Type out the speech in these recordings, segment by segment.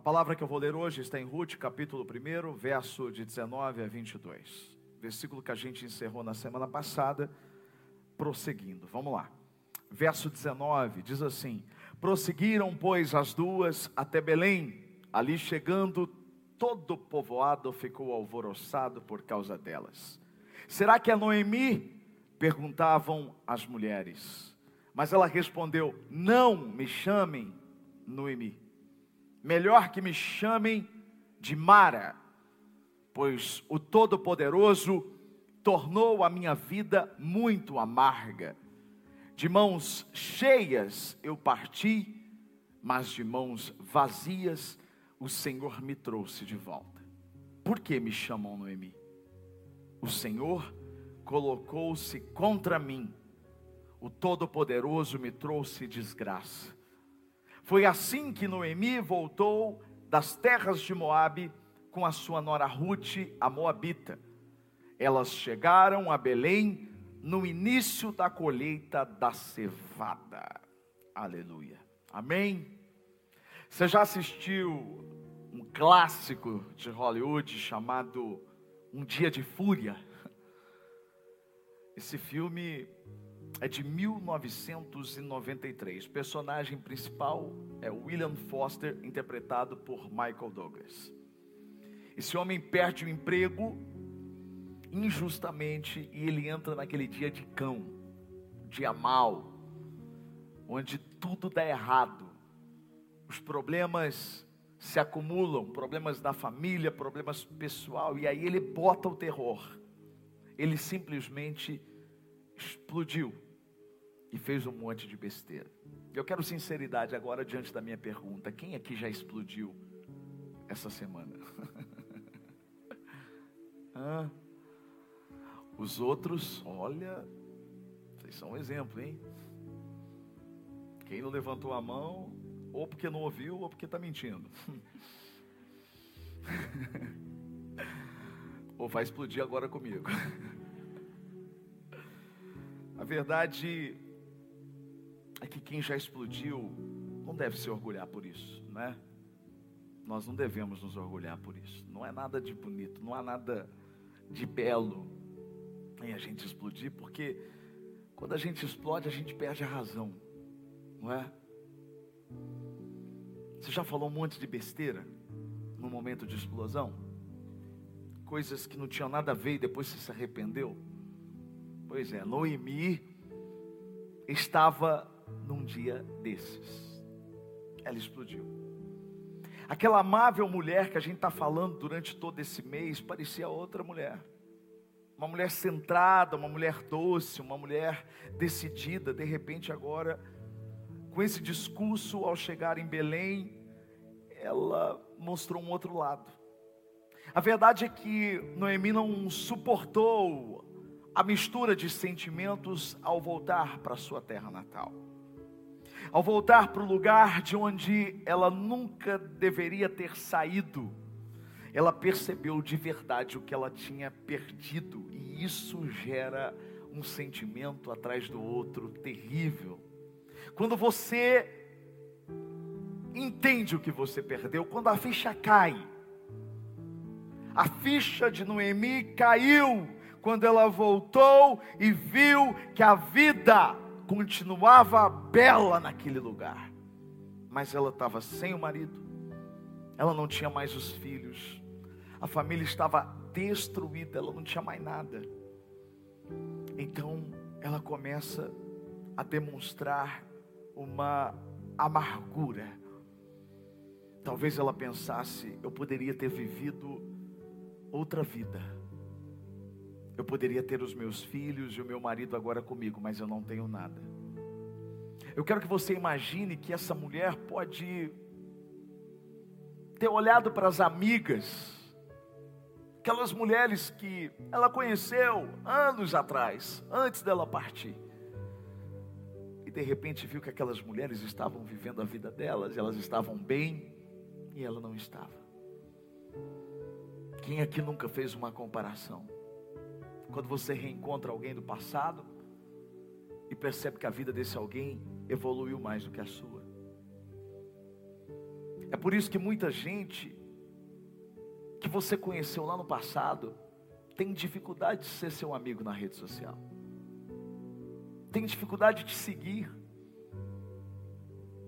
A palavra que eu vou ler hoje está em Ruth, capítulo 1, verso de 19 a 22. Versículo que a gente encerrou na semana passada, prosseguindo. Vamos lá. Verso 19 diz assim: Prosseguiram, pois, as duas até Belém. Ali chegando, todo o povoado ficou alvoroçado por causa delas. Será que é Noemi? Perguntavam as mulheres. Mas ela respondeu: Não me chamem Noemi. Melhor que me chamem de Mara, pois o Todo-Poderoso tornou a minha vida muito amarga. De mãos cheias eu parti, mas de mãos vazias o Senhor me trouxe de volta. Por que me chamam Noemi? O Senhor colocou-se contra mim, o Todo-Poderoso me trouxe desgraça. Foi assim que Noemi voltou das terras de Moabe com a sua nora Ruth, a Moabita. Elas chegaram a Belém no início da colheita da cevada. Aleluia. Amém. Você já assistiu um clássico de Hollywood chamado Um Dia de Fúria? Esse filme é de 1993. O personagem principal é William Foster, interpretado por Michael Douglas. Esse homem perde o emprego injustamente e ele entra naquele dia de cão, dia mal, onde tudo dá errado os problemas se acumulam, problemas da família, problemas pessoal, e aí ele bota o terror. Ele simplesmente explodiu e fez um monte de besteira. Eu quero sinceridade agora diante da minha pergunta: quem aqui já explodiu essa semana? os outros, olha, vocês são um exemplo, hein? Quem não levantou a mão, ou porque não ouviu, ou porque está mentindo. ou vai explodir agora comigo. A verdade é que quem já explodiu não deve se orgulhar por isso, né? Nós não devemos nos orgulhar por isso. Não é nada de bonito, não há nada de belo em a gente explodir, porque quando a gente explode, a gente perde a razão, não é? Você já falou um monte de besteira no momento de explosão? Coisas que não tinham nada a ver e depois você se arrependeu? Pois é, Noemi estava num dia desses. Ela explodiu. Aquela amável mulher que a gente está falando durante todo esse mês parecia outra mulher. Uma mulher centrada, uma mulher doce, uma mulher decidida. De repente, agora com esse discurso, ao chegar em Belém, ela mostrou um outro lado. A verdade é que Noemi não suportou a mistura de sentimentos ao voltar para sua terra natal. Ao voltar para o lugar de onde ela nunca deveria ter saído, ela percebeu de verdade o que ela tinha perdido, e isso gera um sentimento atrás do outro terrível. Quando você entende o que você perdeu, quando a ficha cai. A ficha de Noemi caiu quando ela voltou e viu que a vida continuava bela naquele lugar. Mas ela estava sem o marido, ela não tinha mais os filhos, a família estava destruída, ela não tinha mais nada. Então ela começa a demonstrar uma amargura. Talvez ela pensasse: eu poderia ter vivido outra vida. Eu poderia ter os meus filhos e o meu marido agora comigo, mas eu não tenho nada. Eu quero que você imagine que essa mulher pode ter olhado para as amigas, aquelas mulheres que ela conheceu anos atrás, antes dela partir e de repente viu que aquelas mulheres estavam vivendo a vida delas, elas estavam bem e ela não estava. Quem aqui nunca fez uma comparação? Quando você reencontra alguém do passado e percebe que a vida desse alguém evoluiu mais do que a sua. É por isso que muita gente que você conheceu lá no passado tem dificuldade de ser seu amigo na rede social. Tem dificuldade de seguir.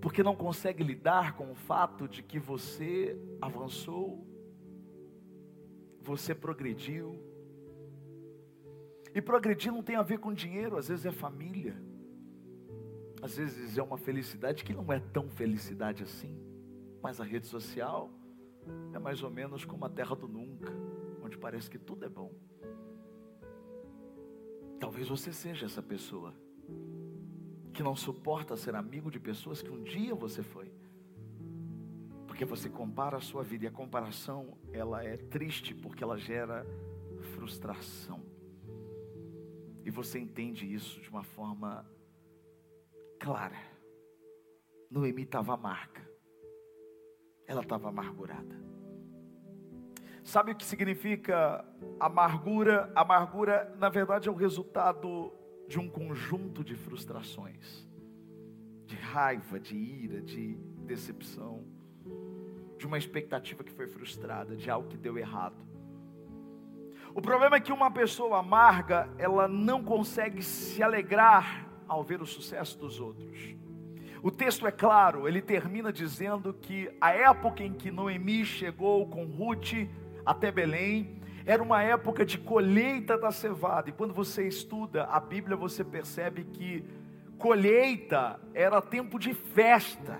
Porque não consegue lidar com o fato de que você avançou, você progrediu. E progredir não tem a ver com dinheiro, às vezes é família. Às vezes é uma felicidade que não é tão felicidade assim. Mas a rede social é mais ou menos como a terra do nunca, onde parece que tudo é bom. Talvez você seja essa pessoa que não suporta ser amigo de pessoas que um dia você foi. Porque você compara a sua vida e a comparação, ela é triste porque ela gera frustração. E você entende isso de uma forma clara. Noemi estava amarga. Ela estava amargurada. Sabe o que significa amargura? Amargura, na verdade, é o resultado de um conjunto de frustrações, de raiva, de ira, de decepção, de uma expectativa que foi frustrada, de algo que deu errado. O problema é que uma pessoa amarga, ela não consegue se alegrar ao ver o sucesso dos outros. O texto é claro, ele termina dizendo que a época em que Noemi chegou com Ruth até Belém era uma época de colheita da cevada. E quando você estuda a Bíblia, você percebe que colheita era tempo de festa,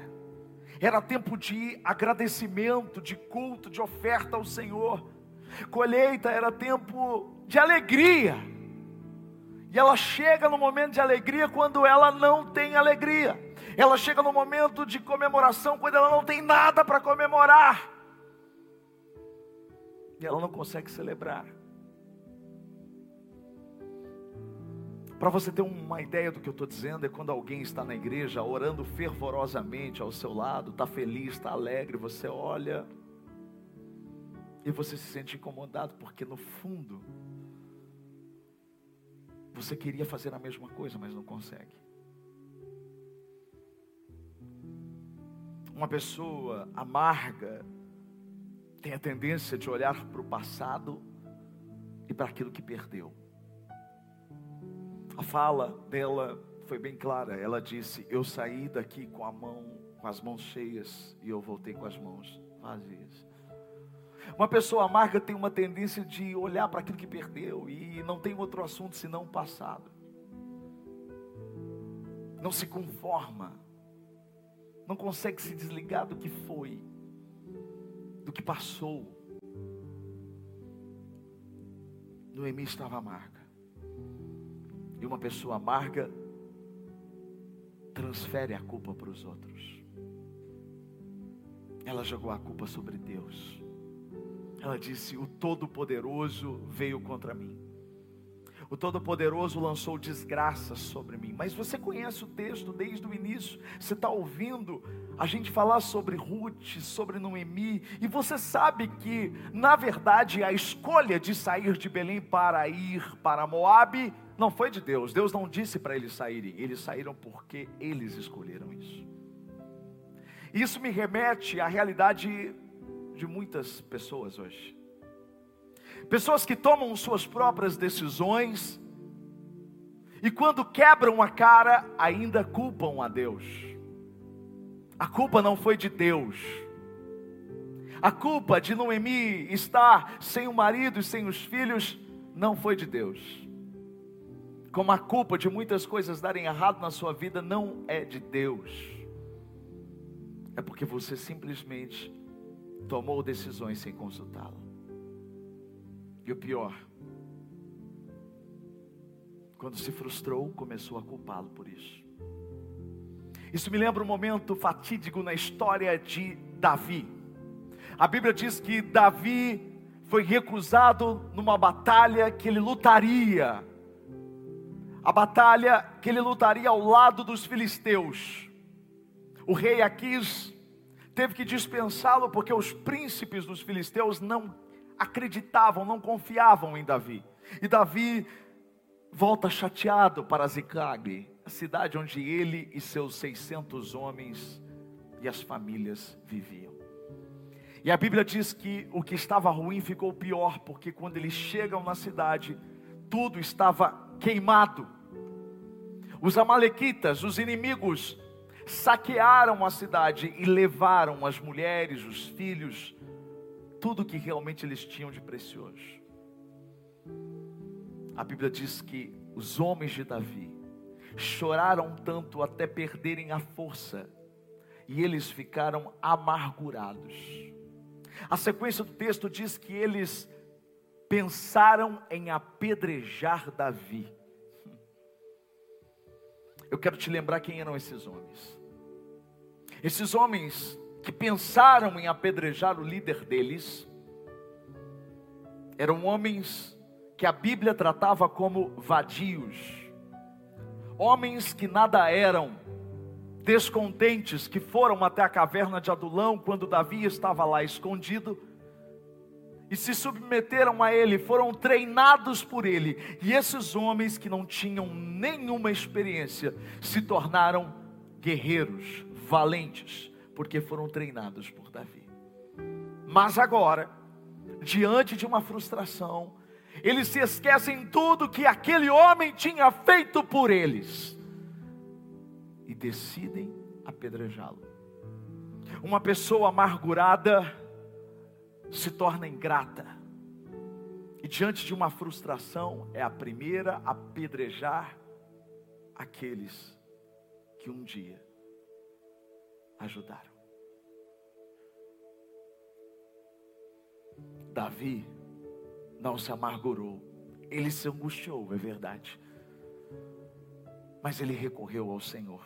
era tempo de agradecimento, de culto, de oferta ao Senhor. Colheita era tempo de alegria. E ela chega no momento de alegria quando ela não tem alegria. Ela chega no momento de comemoração quando ela não tem nada para comemorar. E ela não consegue celebrar. Para você ter uma ideia do que eu estou dizendo, é quando alguém está na igreja orando fervorosamente ao seu lado, está feliz, está alegre, você olha e você se sente incomodado, porque no fundo você queria fazer a mesma coisa, mas não consegue. Uma pessoa amarga tem a tendência de olhar para o passado e para aquilo que perdeu. A fala dela foi bem clara. Ela disse: "Eu saí daqui com a mão, com as mãos cheias e eu voltei com as mãos vazias." Uma pessoa amarga tem uma tendência de olhar para aquilo que perdeu e não tem outro assunto senão o passado. Não se conforma, não consegue se desligar do que foi, do que passou. Noemi estava amarga. E uma pessoa amarga transfere a culpa para os outros. Ela jogou a culpa sobre Deus. Ela disse: O Todo-Poderoso veio contra mim. O Todo-Poderoso lançou desgraça sobre mim. Mas você conhece o texto desde o início. Você está ouvindo a gente falar sobre Ruth, sobre Noemi. E você sabe que, na verdade, a escolha de sair de Belém para ir para Moabe não foi de Deus. Deus não disse para eles saírem. Eles saíram porque eles escolheram isso. Isso me remete à realidade de muitas pessoas hoje. Pessoas que tomam suas próprias decisões e quando quebram a cara, ainda culpam a Deus. A culpa não foi de Deus. A culpa de Noemi estar sem o marido e sem os filhos não foi de Deus. Como a culpa de muitas coisas darem errado na sua vida não é de Deus. É porque você simplesmente tomou decisões sem consultá-lo. E o pior, quando se frustrou, começou a culpá-lo por isso. Isso me lembra um momento fatídico na história de Davi. A Bíblia diz que Davi foi recusado numa batalha que ele lutaria. A batalha que ele lutaria ao lado dos filisteus. O rei Aquis teve que dispensá-lo porque os príncipes dos filisteus não acreditavam, não confiavam em Davi. E Davi volta chateado para Ziclag, a cidade onde ele e seus 600 homens e as famílias viviam. E a Bíblia diz que o que estava ruim ficou pior, porque quando eles chegam na cidade, tudo estava queimado. Os Amalequitas, os inimigos, saquearam a cidade e levaram as mulheres, os filhos, tudo que realmente eles tinham de precioso. A Bíblia diz que os homens de Davi choraram tanto até perderem a força, e eles ficaram amargurados. A sequência do texto diz que eles pensaram em apedrejar Davi. Eu quero te lembrar quem eram esses homens. Esses homens que pensaram em apedrejar o líder deles eram homens que a Bíblia tratava como vadios, homens que nada eram, descontentes que foram até a caverna de Adulão quando Davi estava lá escondido e se submeteram a ele, foram treinados por ele. E esses homens que não tinham nenhuma experiência se tornaram guerreiros, valentes, porque foram treinados por Davi. Mas agora, diante de uma frustração, eles se esquecem tudo que aquele homem tinha feito por eles e decidem apedrejá-lo. Uma pessoa amargurada se torna ingrata. E diante de uma frustração, é a primeira a apedrejar aqueles que um dia ajudaram. Davi não se amargurou, ele se angustiou, é verdade, mas ele recorreu ao Senhor.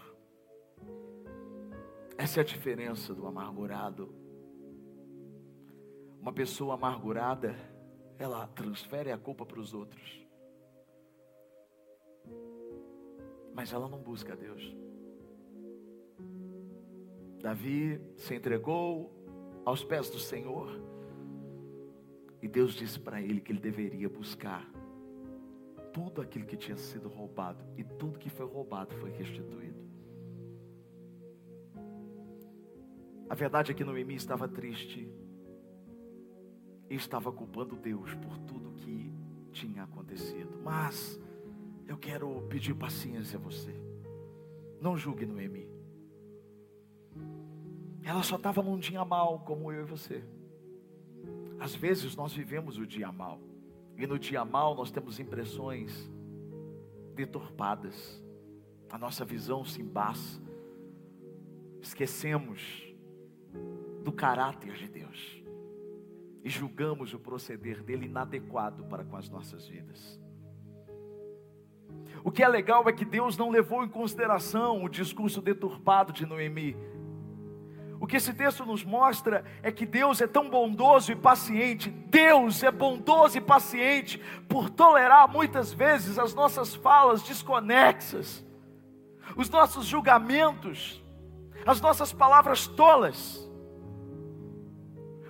Essa é a diferença do amargurado. Uma pessoa amargurada, ela transfere a culpa para os outros. Mas ela não busca a Deus. Davi se entregou aos pés do Senhor. E Deus disse para ele que ele deveria buscar tudo aquilo que tinha sido roubado. E tudo que foi roubado foi restituído. A verdade é que Noemi estava triste estava culpando Deus por tudo que tinha acontecido. Mas eu quero pedir paciência a você. Não julgue Noemi. Ela só estava num dia mal, como eu e você. Às vezes nós vivemos o dia mal. E no dia mal nós temos impressões deturpadas. A nossa visão se embaça. Esquecemos do caráter de Deus e julgamos o proceder dele inadequado para com as nossas vidas. O que é legal é que Deus não levou em consideração o discurso deturpado de Noemi. O que esse texto nos mostra é que Deus é tão bondoso e paciente. Deus é bondoso e paciente por tolerar muitas vezes as nossas falas desconexas, os nossos julgamentos, as nossas palavras tolas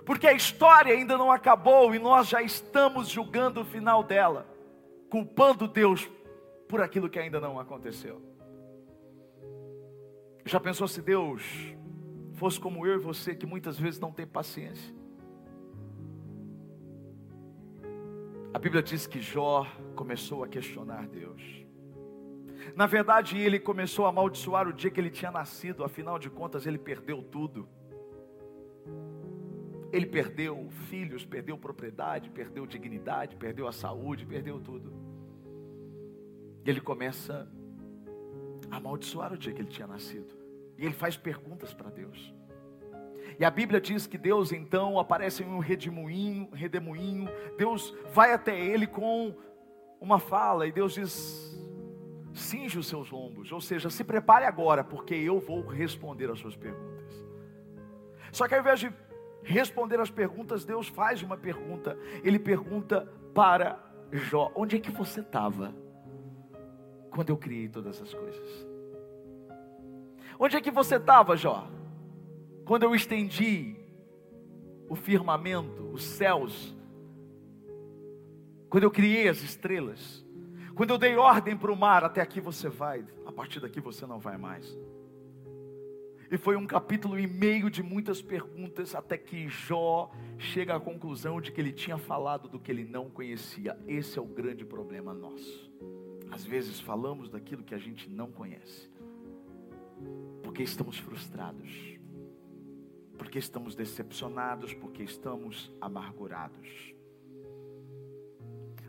porque a história ainda não acabou e nós já estamos julgando o final dela, culpando Deus por aquilo que ainda não aconteceu. Já pensou se Deus fosse como eu e você, que muitas vezes não tem paciência? A Bíblia diz que Jó começou a questionar Deus. Na verdade, ele começou a amaldiçoar o dia que ele tinha nascido, afinal de contas, ele perdeu tudo. Ele perdeu filhos, perdeu propriedade, perdeu dignidade, perdeu a saúde, perdeu tudo. E ele começa a amaldiçoar o dia que ele tinha nascido. E ele faz perguntas para Deus. E a Bíblia diz que Deus então aparece em um redemoinho, redemoinho. Deus vai até ele com uma fala e Deus diz: cinge os seus lombos, ou seja, se prepare agora, porque eu vou responder as suas perguntas. Só que ao invés de responder as perguntas, Deus faz uma pergunta. Ele pergunta para Jó: onde é que você estava quando eu criei todas essas coisas? Onde é que você estava, Jó? Quando eu estendi o firmamento, os céus, quando eu criei as estrelas, quando eu dei ordem para o mar, até aqui você vai, a partir daqui você não vai mais. E foi um capítulo e meio de muitas perguntas, até que Jó chega à conclusão de que ele tinha falado do que ele não conhecia. Esse é o grande problema nosso. Às vezes falamos daquilo que a gente não conhece, porque estamos frustrados, porque estamos decepcionados, porque estamos amargurados.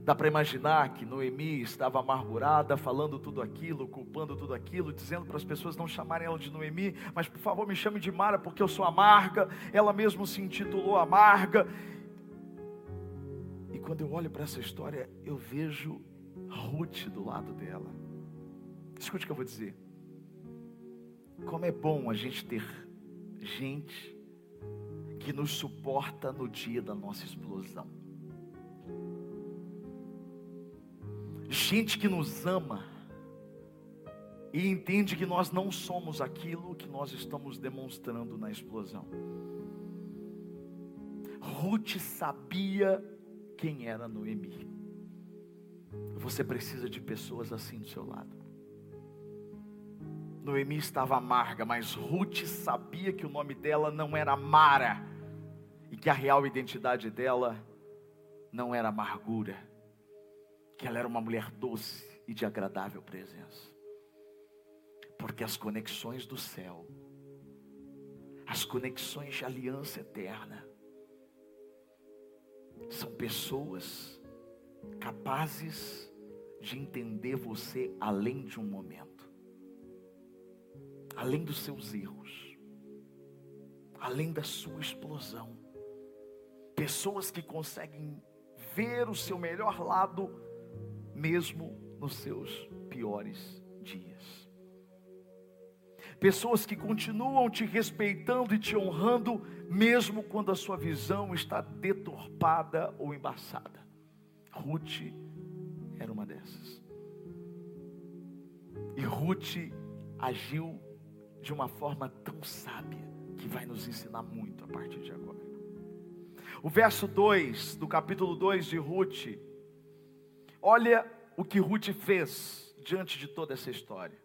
Dá para imaginar que Noemi estava amargurada, falando tudo aquilo, culpando tudo aquilo, dizendo para as pessoas não chamarem ela de Noemi, mas por favor me chame de Mara porque eu sou amarga. Ela mesmo se intitulou amarga. E quando eu olho para essa história, eu vejo Ruth do lado dela. Escute o que eu vou dizer. Como é bom a gente ter gente que nos suporta no dia da nossa explosão. Gente que nos ama e entende que nós não somos aquilo que nós estamos demonstrando na explosão. Ruth sabia quem era Noemi. Você precisa de pessoas assim do seu lado. Noemi estava amarga, mas Ruth sabia que o nome dela não era Mara e que a real identidade dela não era amargura que ela era uma mulher doce e de agradável presença. Porque as conexões do céu, as conexões de aliança eterna, são pessoas capazes de entender você além de um momento, além dos seus erros, além da sua explosão. Pessoas que conseguem ver o seu melhor lado mesmo nos seus piores dias. Pessoas que continuam te respeitando e te honrando, mesmo quando a sua visão está deturpada ou embaçada. Ruth era uma dessas. E Ruth agiu de uma forma tão sábia que vai nos ensinar muito a partir de agora. O verso 2 do capítulo 2 de Ruth Olha o que Ruth fez diante de toda essa história.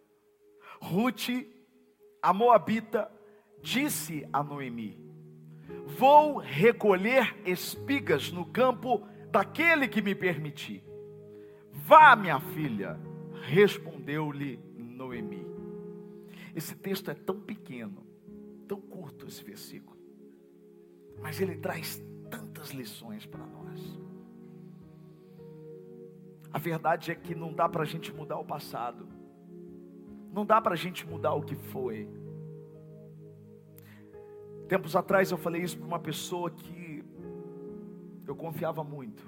Ruth, a Moabita, disse a Noemi: Vou recolher espigas no campo daquele que me permitir. Vá, minha filha, respondeu-lhe Noemi. Esse texto é tão pequeno, tão curto esse versículo, mas ele traz tantas lições para nós. A verdade é que não dá para a gente mudar o passado, não dá para a gente mudar o que foi. Tempos atrás eu falei isso para uma pessoa que eu confiava muito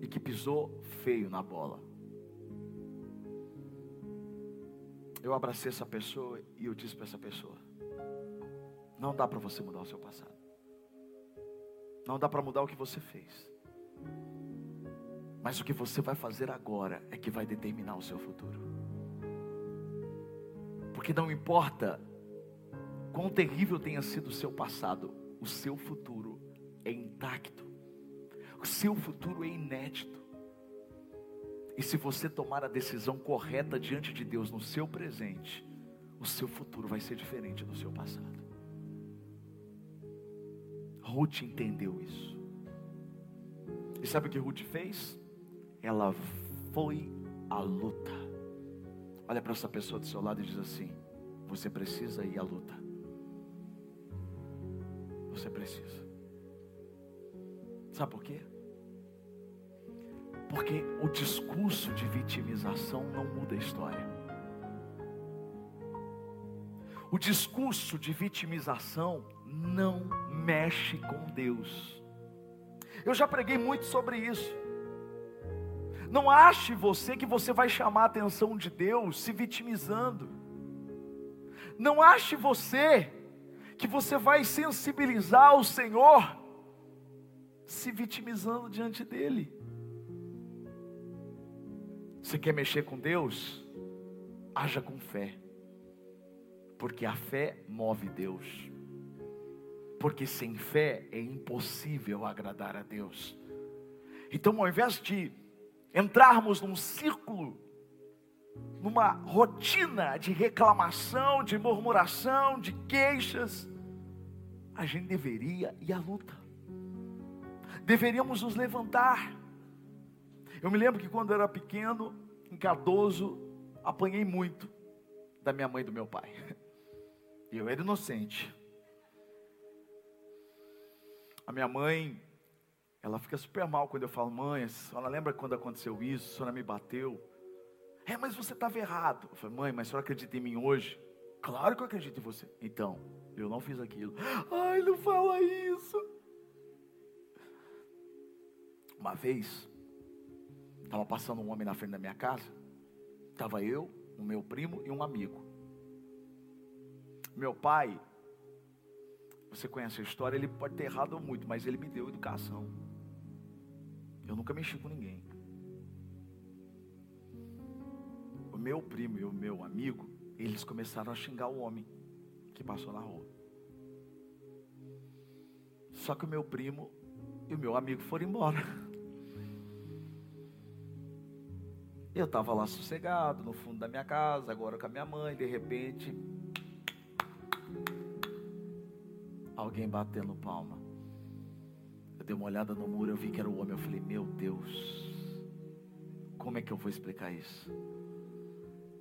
e que pisou feio na bola. Eu abracei essa pessoa e eu disse para essa pessoa: Não dá para você mudar o seu passado. Não dá para mudar o que você fez. Mas o que você vai fazer agora é que vai determinar o seu futuro. Porque não importa quão terrível tenha sido o seu passado, o seu futuro é intacto. O seu futuro é inédito. E se você tomar a decisão correta diante de Deus no seu presente, o seu futuro vai ser diferente do seu passado. Ruth entendeu isso. E sabe o que Ruth fez? Ela foi à luta. Olha para essa pessoa do seu lado e diz assim: Você precisa ir à luta. Você precisa. Sabe por quê? Porque o discurso de vitimização não muda a história. O discurso de vitimização não mexe com Deus. Eu já preguei muito sobre isso. Não ache você que você vai chamar a atenção de Deus se vitimizando. Não ache você que você vai sensibilizar o Senhor se vitimizando diante dele. Você quer mexer com Deus? Haja com fé. Porque a fé move Deus. Porque sem fé é impossível agradar a Deus. Então, ao invés de entrarmos num círculo numa rotina de reclamação, de murmuração, de queixas, a gente deveria ir à luta. Deveríamos nos levantar. Eu me lembro que quando eu era pequeno, em Cardoso, apanhei muito da minha mãe e do meu pai. Eu era inocente. A minha mãe, ela fica super mal quando eu falo, mãe, a senhora lembra quando aconteceu isso? A senhora me bateu. É, mas você estava errado. Eu falei, mãe, mas a senhora acredita em mim hoje? Claro que eu acredito em você. Então, eu não fiz aquilo. Ai, não fala isso. Uma vez, estava passando um homem na frente da minha casa. Estava eu, o meu primo e um amigo. Meu pai, você conhece a história, ele pode ter errado muito, mas ele me deu educação. Eu nunca mexi com ninguém. O meu primo e o meu amigo, eles começaram a xingar o homem que passou na rua. Só que o meu primo e o meu amigo foram embora. Eu estava lá sossegado, no fundo da minha casa, agora com a minha mãe, de repente, alguém batendo palma. Eu dei uma olhada no muro, eu vi que era o homem. Eu falei, meu Deus, como é que eu vou explicar isso?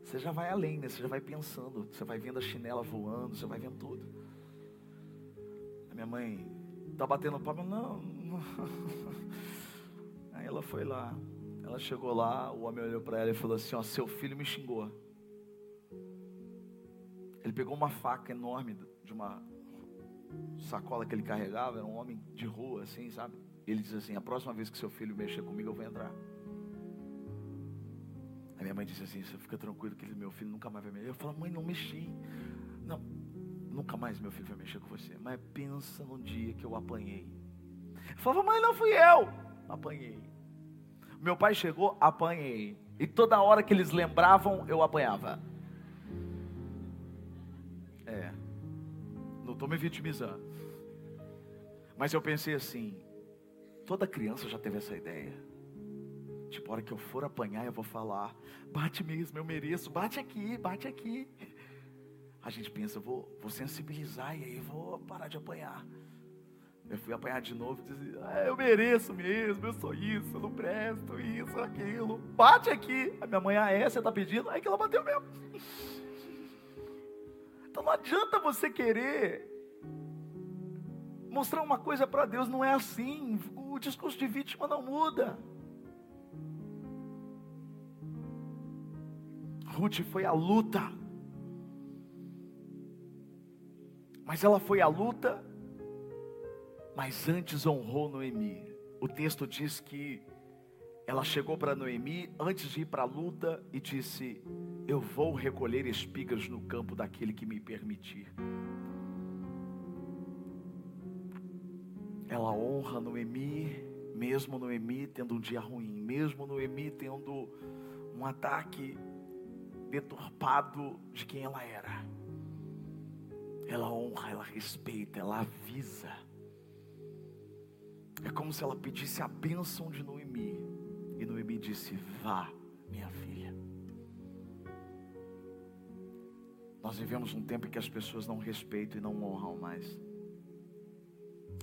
Você já vai além, né? Você já vai pensando, você vai vendo a chinela voando, você vai vendo tudo. A minha mãe tá batendo palma, não, não. Aí ela foi lá, ela chegou lá, o homem olhou para ela e falou assim: Ó, seu filho me xingou. Ele pegou uma faca enorme de uma sacola que ele carregava, era um homem de rua, assim, sabe? Ele diz assim: A próxima vez que seu filho mexer comigo, eu vou entrar. A minha mãe disse assim: Você fica tranquilo que meu filho nunca mais vai mexer. Eu falo: Mãe, não mexi. Não, nunca mais meu filho vai mexer com você. Mas pensa num dia que eu apanhei. Eu falava: Mãe, não fui eu. Apanhei. Meu pai chegou, apanhei. E toda hora que eles lembravam, eu apanhava. É. Não estou me vitimizando. Mas eu pensei assim: toda criança já teve essa ideia. Tipo, a hora que eu for apanhar, eu vou falar: bate mesmo, eu mereço, bate aqui, bate aqui. A gente pensa, vou, vou sensibilizar e aí vou parar de apanhar. Eu fui apanhar de novo e disse, ah, eu mereço mesmo, eu sou isso, eu não presto, isso, aquilo. Bate aqui. A minha mãe, ah, é, você está pedindo? Aí que ela bateu mesmo. Então não adianta você querer mostrar uma coisa para Deus, não é assim. O discurso de vítima não muda. Ruth foi a luta. Mas ela foi a luta mas antes honrou Noemi. O texto diz que ela chegou para Noemi antes de ir para a luta e disse: Eu vou recolher espigas no campo daquele que me permitir. Ela honra Noemi, mesmo Noemi tendo um dia ruim, mesmo Noemi tendo um ataque deturpado de quem ela era. Ela honra, ela respeita, ela avisa. É como se ela pedisse a bênção de Noemi. E Noemi disse: Vá, minha filha. Nós vivemos um tempo em que as pessoas não respeitam e não honram mais.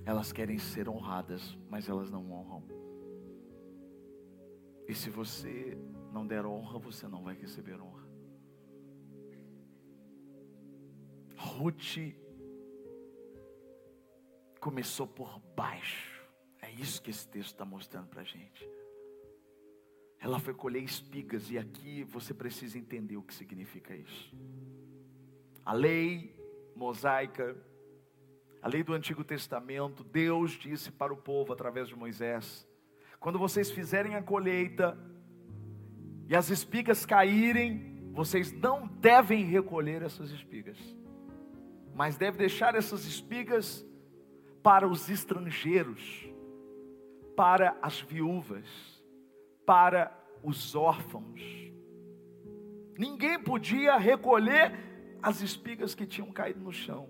Elas querem ser honradas, mas elas não honram. E se você não der honra, você não vai receber honra. Ruth começou por baixo isso que esse texto está mostrando para a gente. Ela foi colher espigas, e aqui você precisa entender o que significa isso. A lei mosaica, a lei do Antigo Testamento, Deus disse para o povo através de Moisés: quando vocês fizerem a colheita e as espigas caírem, vocês não devem recolher essas espigas, mas devem deixar essas espigas para os estrangeiros para as viúvas, para os órfãos. Ninguém podia recolher as espigas que tinham caído no chão.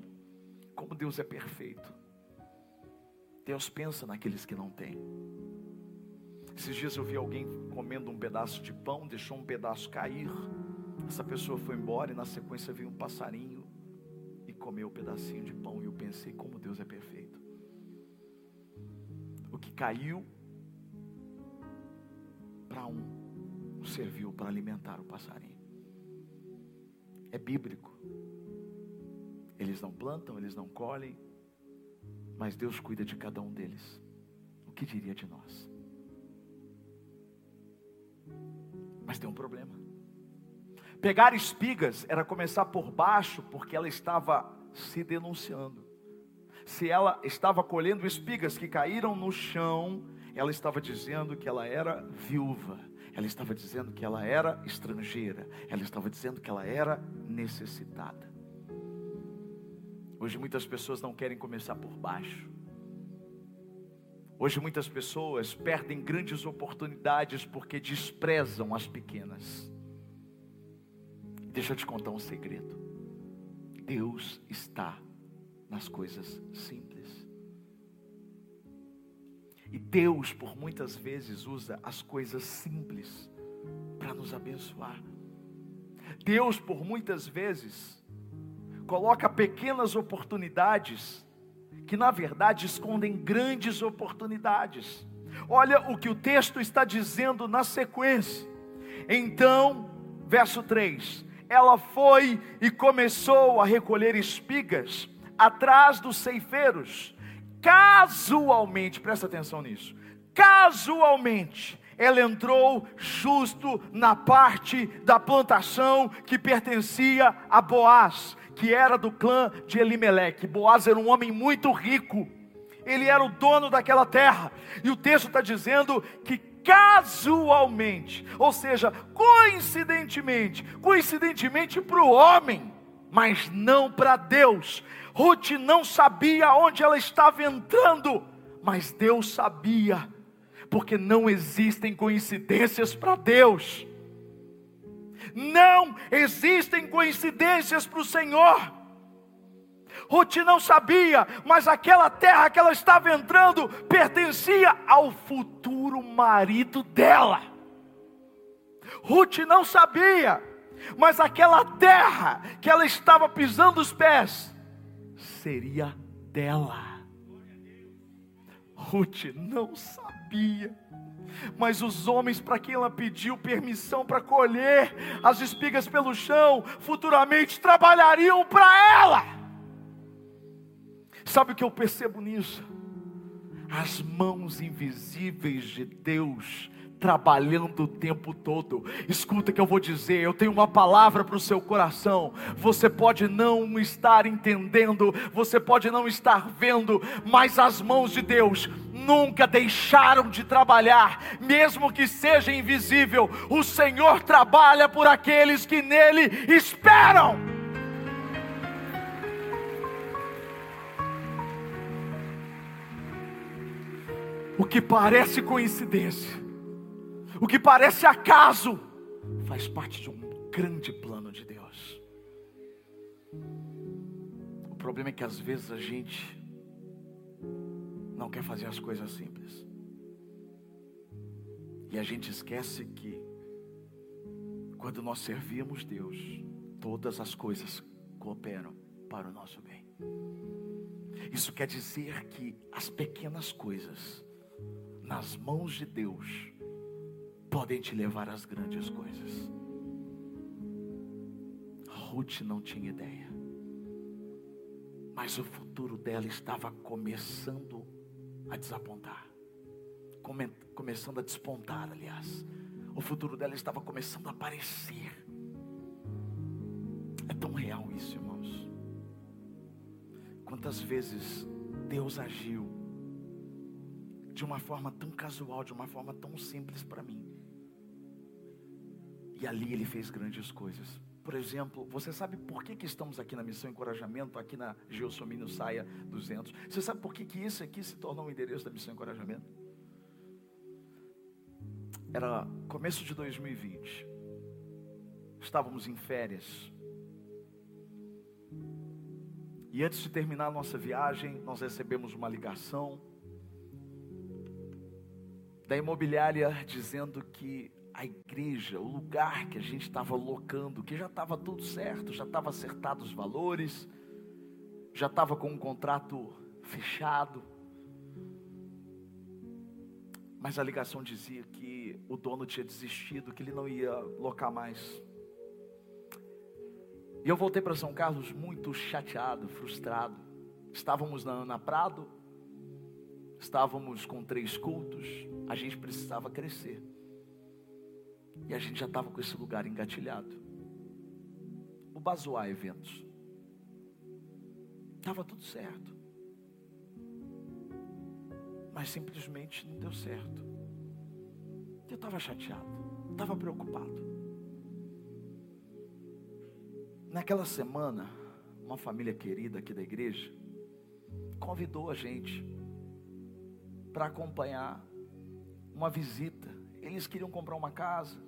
Como Deus é perfeito. Deus pensa naqueles que não têm. Esses dias eu vi alguém comendo um pedaço de pão, deixou um pedaço cair. Essa pessoa foi embora e na sequência veio um passarinho e comeu o um pedacinho de pão. E eu pensei, como Deus é perfeito. O que caiu para um serviu para alimentar o passarinho. É bíblico. Eles não plantam, eles não colhem, mas Deus cuida de cada um deles. O que diria de nós? Mas tem um problema. Pegar espigas era começar por baixo, porque ela estava se denunciando. Se ela estava colhendo espigas que caíram no chão, ela estava dizendo que ela era viúva, ela estava dizendo que ela era estrangeira, ela estava dizendo que ela era necessitada. Hoje muitas pessoas não querem começar por baixo. Hoje muitas pessoas perdem grandes oportunidades porque desprezam as pequenas. Deixa eu te contar um segredo. Deus está nas coisas simples. E Deus, por muitas vezes, usa as coisas simples para nos abençoar. Deus, por muitas vezes, coloca pequenas oportunidades que na verdade escondem grandes oportunidades. Olha o que o texto está dizendo na sequência. Então, verso 3: ela foi e começou a recolher espigas atrás dos ceifeiros. Casualmente, presta atenção nisso. Casualmente, ela entrou justo na parte da plantação que pertencia a Boaz que era do clã de Elimeleque. Boaz era um homem muito rico, ele era o dono daquela terra, e o texto está dizendo que casualmente, ou seja, coincidentemente, coincidentemente para o homem, mas não para Deus. Ruth não sabia onde ela estava entrando, mas Deus sabia, porque não existem coincidências para Deus. Não existem coincidências para o Senhor. Ruth não sabia, mas aquela terra que ela estava entrando pertencia ao futuro marido dela. Ruth não sabia, mas aquela terra que ela estava pisando os pés seria dela. Ruth não sabia mas os homens para quem ela pediu permissão para colher as espigas pelo chão, futuramente trabalhariam para ela. Sabe o que eu percebo nisso? As mãos invisíveis de Deus trabalhando o tempo todo. Escuta que eu vou dizer, eu tenho uma palavra para o seu coração. Você pode não estar entendendo, você pode não estar vendo, mas as mãos de Deus nunca deixaram de trabalhar, mesmo que seja invisível. O Senhor trabalha por aqueles que nele esperam. O que parece coincidência o que parece acaso, faz parte de um grande plano de Deus. O problema é que às vezes a gente não quer fazer as coisas simples. E a gente esquece que quando nós servimos Deus, todas as coisas cooperam para o nosso bem. Isso quer dizer que as pequenas coisas nas mãos de Deus podem te levar às grandes coisas. Ruth não tinha ideia, mas o futuro dela estava começando a desapontar, come, começando a despontar, aliás. O futuro dela estava começando a aparecer. É tão real isso, irmãos. Quantas vezes Deus agiu de uma forma tão casual, de uma forma tão simples para mim. E ali ele fez grandes coisas. Por exemplo, você sabe por que, que estamos aqui na Missão Encorajamento, aqui na Geossomínio Saia 200? Você sabe por que, que isso aqui se tornou o endereço da Missão Encorajamento? Era começo de 2020. Estávamos em férias. E antes de terminar a nossa viagem, nós recebemos uma ligação da imobiliária dizendo que a igreja, o lugar que a gente estava locando, que já estava tudo certo, já estava acertado os valores, já estava com um contrato fechado. Mas a ligação dizia que o dono tinha desistido, que ele não ia locar mais. E eu voltei para São Carlos muito chateado, frustrado. Estávamos na Ana Prado, estávamos com três cultos, a gente precisava crescer. E a gente já estava com esse lugar engatilhado. O Bazoar Eventos. Estava tudo certo. Mas simplesmente não deu certo. Eu estava chateado, estava preocupado. Naquela semana, uma família querida aqui da igreja convidou a gente para acompanhar uma visita. Eles queriam comprar uma casa.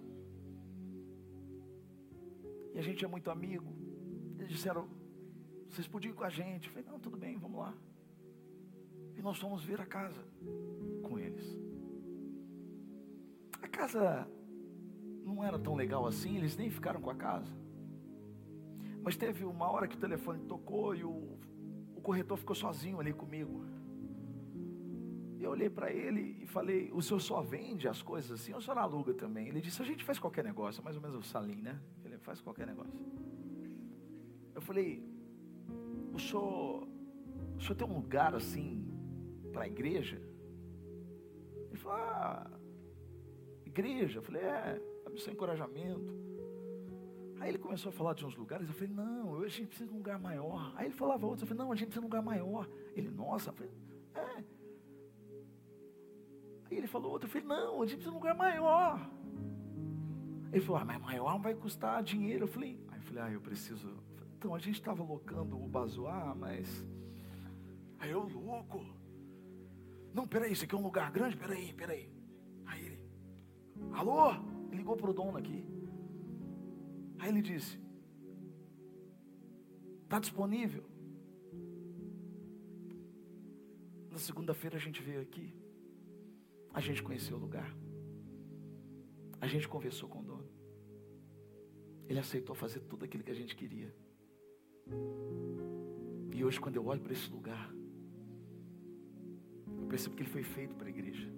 E a gente é muito amigo. Eles disseram: vocês podiam ir com a gente? Eu falei: não, tudo bem, vamos lá. E nós fomos ver a casa com eles. A casa não era tão legal assim, eles nem ficaram com a casa. Mas teve uma hora que o telefone tocou e o, o corretor ficou sozinho ali comigo. E eu olhei para ele e falei: O senhor só vende as coisas assim? Ou o senhor aluga também? Ele disse: A gente faz qualquer negócio, mais ou menos o Salim, né? Ele faz qualquer negócio. Eu falei: O senhor, o senhor tem um lugar assim para a igreja? Ele falou: Ah, igreja? Eu falei: É, a missão encorajamento. Aí ele começou a falar de uns lugares, eu falei, não, a gente precisa de um lugar maior. Aí ele falava outros, eu falei, não, a gente precisa de um lugar maior. Ele, nossa, eu falei, é. Aí ele falou outro, eu falei, não, a gente precisa de um lugar maior. Ele falou, ah, mas maior vai custar dinheiro. Eu falei, aí eu falei, ah, eu preciso. Então a gente estava locando o bazoar, mas. Aí eu, louco. Não, peraí, isso aqui é um lugar grande? Peraí, peraí. Aí ele, alô? Ele ligou para o dono aqui. Aí ele disse: Está disponível? Na segunda-feira a gente veio aqui. A gente conheceu o lugar. A gente conversou com o dono. Ele aceitou fazer tudo aquilo que a gente queria. E hoje, quando eu olho para esse lugar, eu percebo que ele foi feito para a igreja.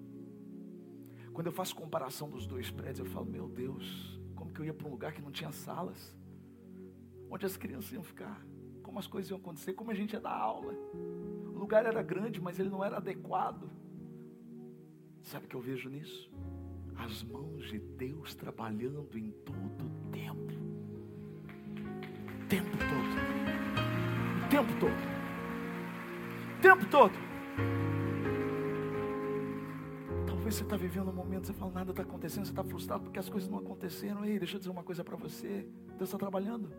Quando eu faço comparação dos dois prédios, eu falo: Meu Deus, que eu ia para um lugar que não tinha salas, onde as crianças iam ficar, como as coisas iam acontecer, como a gente ia dar aula. O lugar era grande, mas ele não era adequado. Sabe o que eu vejo nisso? As mãos de Deus trabalhando em todo o tempo. Tempo todo. O tempo todo. O tempo todo. Talvez você está vivendo um momento, você fala, nada está acontecendo, você está frustrado porque as coisas não aconteceram. Ei, deixa eu dizer uma coisa para você: Deus está trabalhando.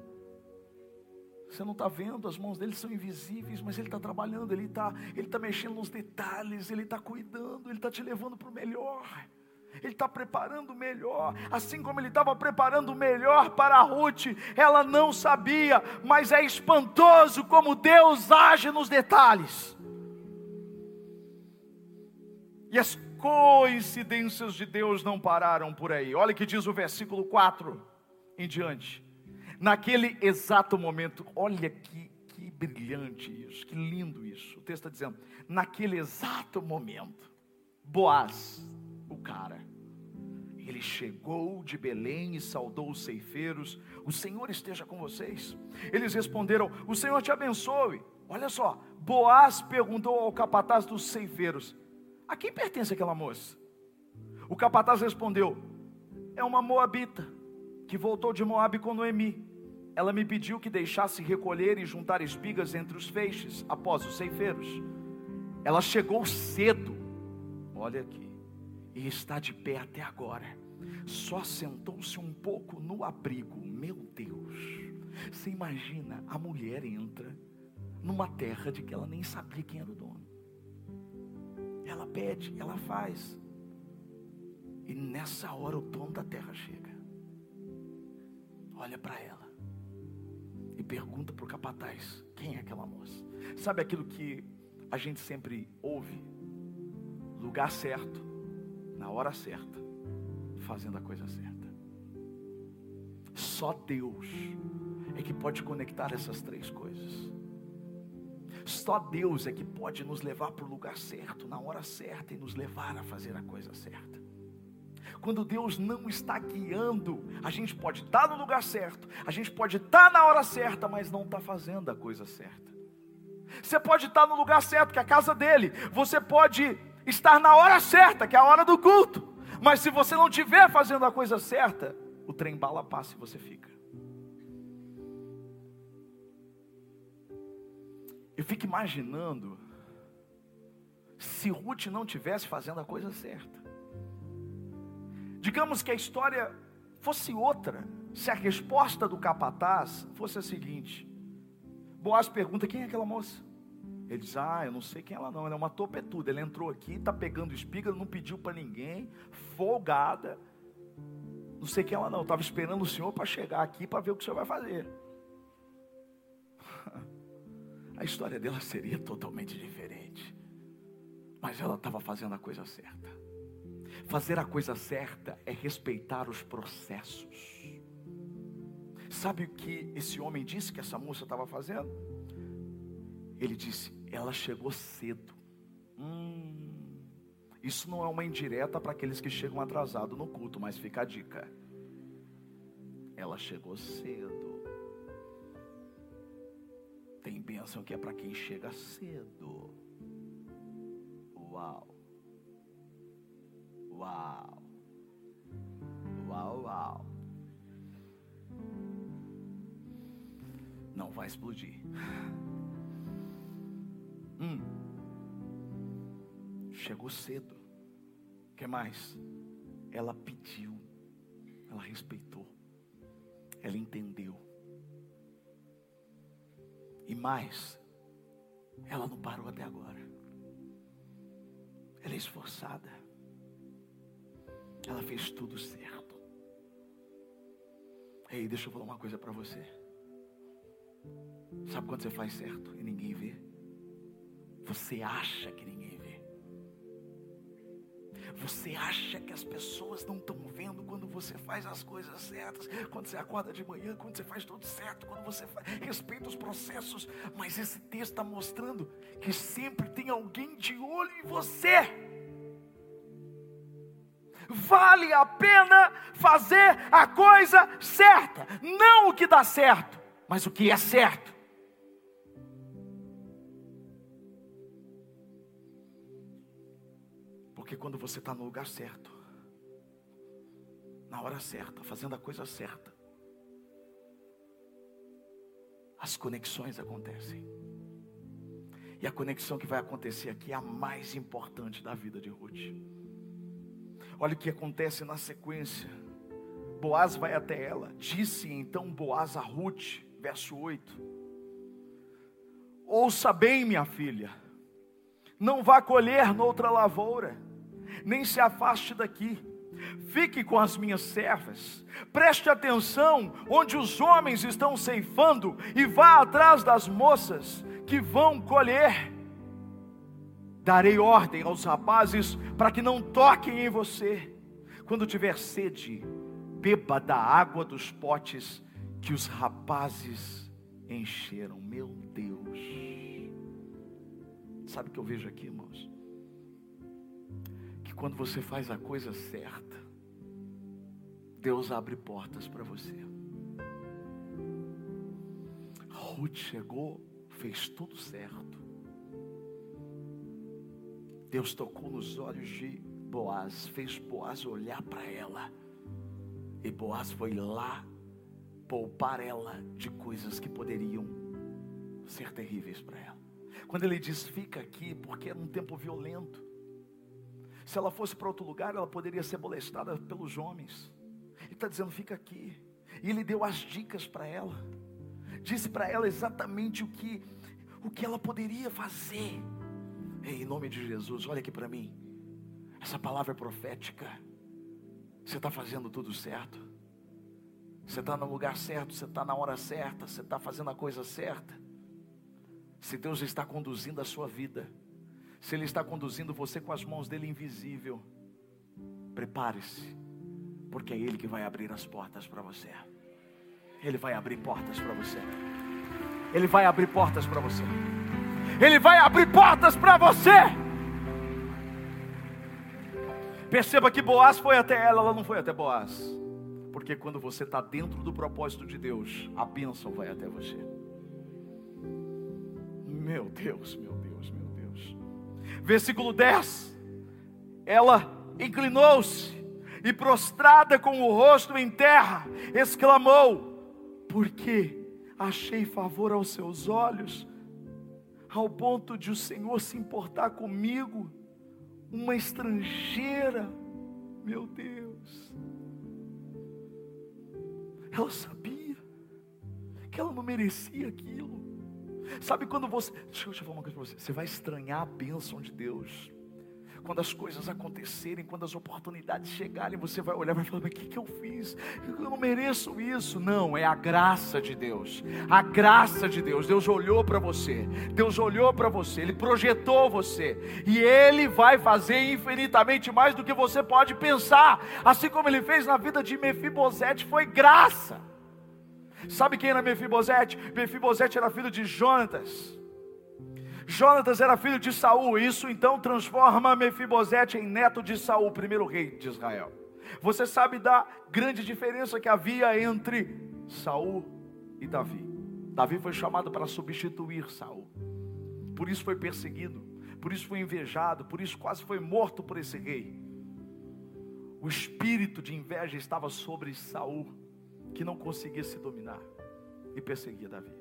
Você não está vendo, as mãos dele são invisíveis, mas ele está trabalhando, ele está ele tá mexendo nos detalhes, ele está cuidando, ele está te levando para o melhor. Ele está preparando o melhor, assim como ele estava preparando o melhor para Ruth, ela não sabia, mas é espantoso como Deus age nos detalhes. E as coincidências de Deus não pararam por aí. Olha que diz o versículo 4 em diante. Naquele exato momento, olha que, que brilhante isso, que lindo isso. O texto está dizendo: naquele exato momento, Boaz, o cara, ele chegou de Belém e saudou os ceifeiros. O Senhor esteja com vocês. Eles responderam: O Senhor te abençoe. Olha só, Boaz perguntou ao capataz dos ceifeiros: a quem pertence aquela moça? O capataz respondeu: É uma moabita que voltou de Moabe com Noemi. Ela me pediu que deixasse recolher e juntar espigas entre os feixes após os ceifeiros. Ela chegou cedo, olha aqui, e está de pé até agora. Só sentou-se um pouco no abrigo. Meu Deus, você imagina, a mulher entra numa terra de que ela nem sabia quem era o dono. Ela pede, ela faz. E nessa hora o dono da terra chega. Olha para ela. E pergunta para o capataz: quem é aquela moça? Sabe aquilo que a gente sempre ouve? Lugar certo, na hora certa, fazendo a coisa certa. Só Deus é que pode conectar essas três coisas. Só Deus é que pode nos levar para o lugar certo, na hora certa e nos levar a fazer a coisa certa. Quando Deus não está guiando, a gente pode estar no lugar certo, a gente pode estar na hora certa, mas não está fazendo a coisa certa. Você pode estar no lugar certo, que é a casa dele, você pode estar na hora certa, que é a hora do culto, mas se você não estiver fazendo a coisa certa, o trem bala passa e você fica. Eu fico imaginando se Ruth não tivesse fazendo a coisa certa. Digamos que a história fosse outra, se a resposta do capataz fosse a seguinte: Boaz pergunta: quem é aquela moça? Ele diz: Ah, eu não sei quem ela não, ela é uma topetuda. Ela entrou aqui, está pegando espiga, não pediu para ninguém, folgada. Não sei quem ela não, estava esperando o senhor para chegar aqui para ver o que o senhor vai fazer. A história dela seria totalmente diferente. Mas ela estava fazendo a coisa certa. Fazer a coisa certa é respeitar os processos. Sabe o que esse homem disse que essa moça estava fazendo? Ele disse: ela chegou cedo. Hum, isso não é uma indireta para aqueles que chegam atrasados no culto, mas fica a dica. Ela chegou cedo. Tem bênção que é para quem chega cedo. Uau. Uau. Uau, uau. Não vai explodir. Hum. Chegou cedo. Que mais? Ela pediu. Ela respeitou. Ela entendeu. E mais, ela não parou até agora. Ela é esforçada. Ela fez tudo certo. Ei, deixa eu falar uma coisa para você. Sabe quando você faz certo e ninguém vê? Você acha que ninguém vê. Você acha que as pessoas não estão vendo quando você faz as coisas certas, quando você acorda de manhã, quando você faz tudo certo, quando você faz, respeita os processos. Mas esse texto está mostrando que sempre tem alguém de olho em você. Vale a pena fazer a coisa certa, não o que dá certo, mas o que é certo. Porque quando você está no lugar certo, na hora certa, fazendo a coisa certa, as conexões acontecem. E a conexão que vai acontecer aqui é a mais importante da vida de Ruth. Olha o que acontece na sequência. Boaz vai até ela. Disse então Boaz a Ruth, verso 8: Ouça bem, minha filha, não vá colher noutra lavoura nem se afaste daqui. Fique com as minhas servas, preste atenção onde os homens estão ceifando e vá atrás das moças que vão colher. Darei ordem aos rapazes para que não toquem em você. Quando tiver sede, beba da água dos potes que os rapazes encheram. Meu Deus. Sabe o que eu vejo aqui, irmãos? quando você faz a coisa certa, Deus abre portas para você. Ruth chegou, fez tudo certo. Deus tocou nos olhos de Boaz, fez Boaz olhar para ela. E Boaz foi lá poupar ela de coisas que poderiam ser terríveis para ela. Quando ele diz fica aqui, porque era um tempo violento. Se ela fosse para outro lugar, ela poderia ser molestada pelos homens. Ele está dizendo: fica aqui. E ele deu as dicas para ela. Disse para ela exatamente o que, o que ela poderia fazer. Ei, em nome de Jesus, olha aqui para mim. Essa palavra é profética. Você está fazendo tudo certo. Você está no lugar certo, você está na hora certa, você está fazendo a coisa certa. Se Deus está conduzindo a sua vida, se Ele está conduzindo você com as mãos dele invisível, prepare-se, porque é Ele que vai abrir as portas para você. Ele vai abrir portas para você. Ele vai abrir portas para você. Ele vai abrir portas para você. Perceba que Boaz foi até ela, ela não foi até Boaz. Porque quando você está dentro do propósito de Deus, a bênção vai até você. Meu Deus, meu Deus, meu Deus. Versículo 10. Ela inclinou-se e prostrada com o rosto em terra, exclamou: Porque achei favor aos seus olhos, ao ponto de o Senhor se importar comigo, uma estrangeira, meu Deus. Ela sabia que ela não merecia aquilo. Sabe quando você. Deixa eu te falar uma coisa para você. Você vai estranhar a bênção de Deus quando as coisas acontecerem, quando as oportunidades chegarem, você vai olhar e vai falar: mas o que, que eu fiz? Eu não mereço isso. Não, é a graça de Deus. A graça de Deus. Deus olhou para você, Deus olhou para você, Ele projetou você, e Ele vai fazer infinitamente mais do que você pode pensar, assim como Ele fez na vida de Mefibosete, foi graça. Sabe quem era Mefibosete? Mefibosete era filho de Jonatas. Jonatas era filho de Saul, isso então transforma Mefibosete em neto de Saul, primeiro rei de Israel. Você sabe da grande diferença que havia entre Saul e Davi. Davi foi chamado para substituir Saul. Por isso foi perseguido, por isso foi invejado, por isso quase foi morto por esse rei. O espírito de inveja estava sobre Saul, que não conseguia se dominar e perseguia Davi.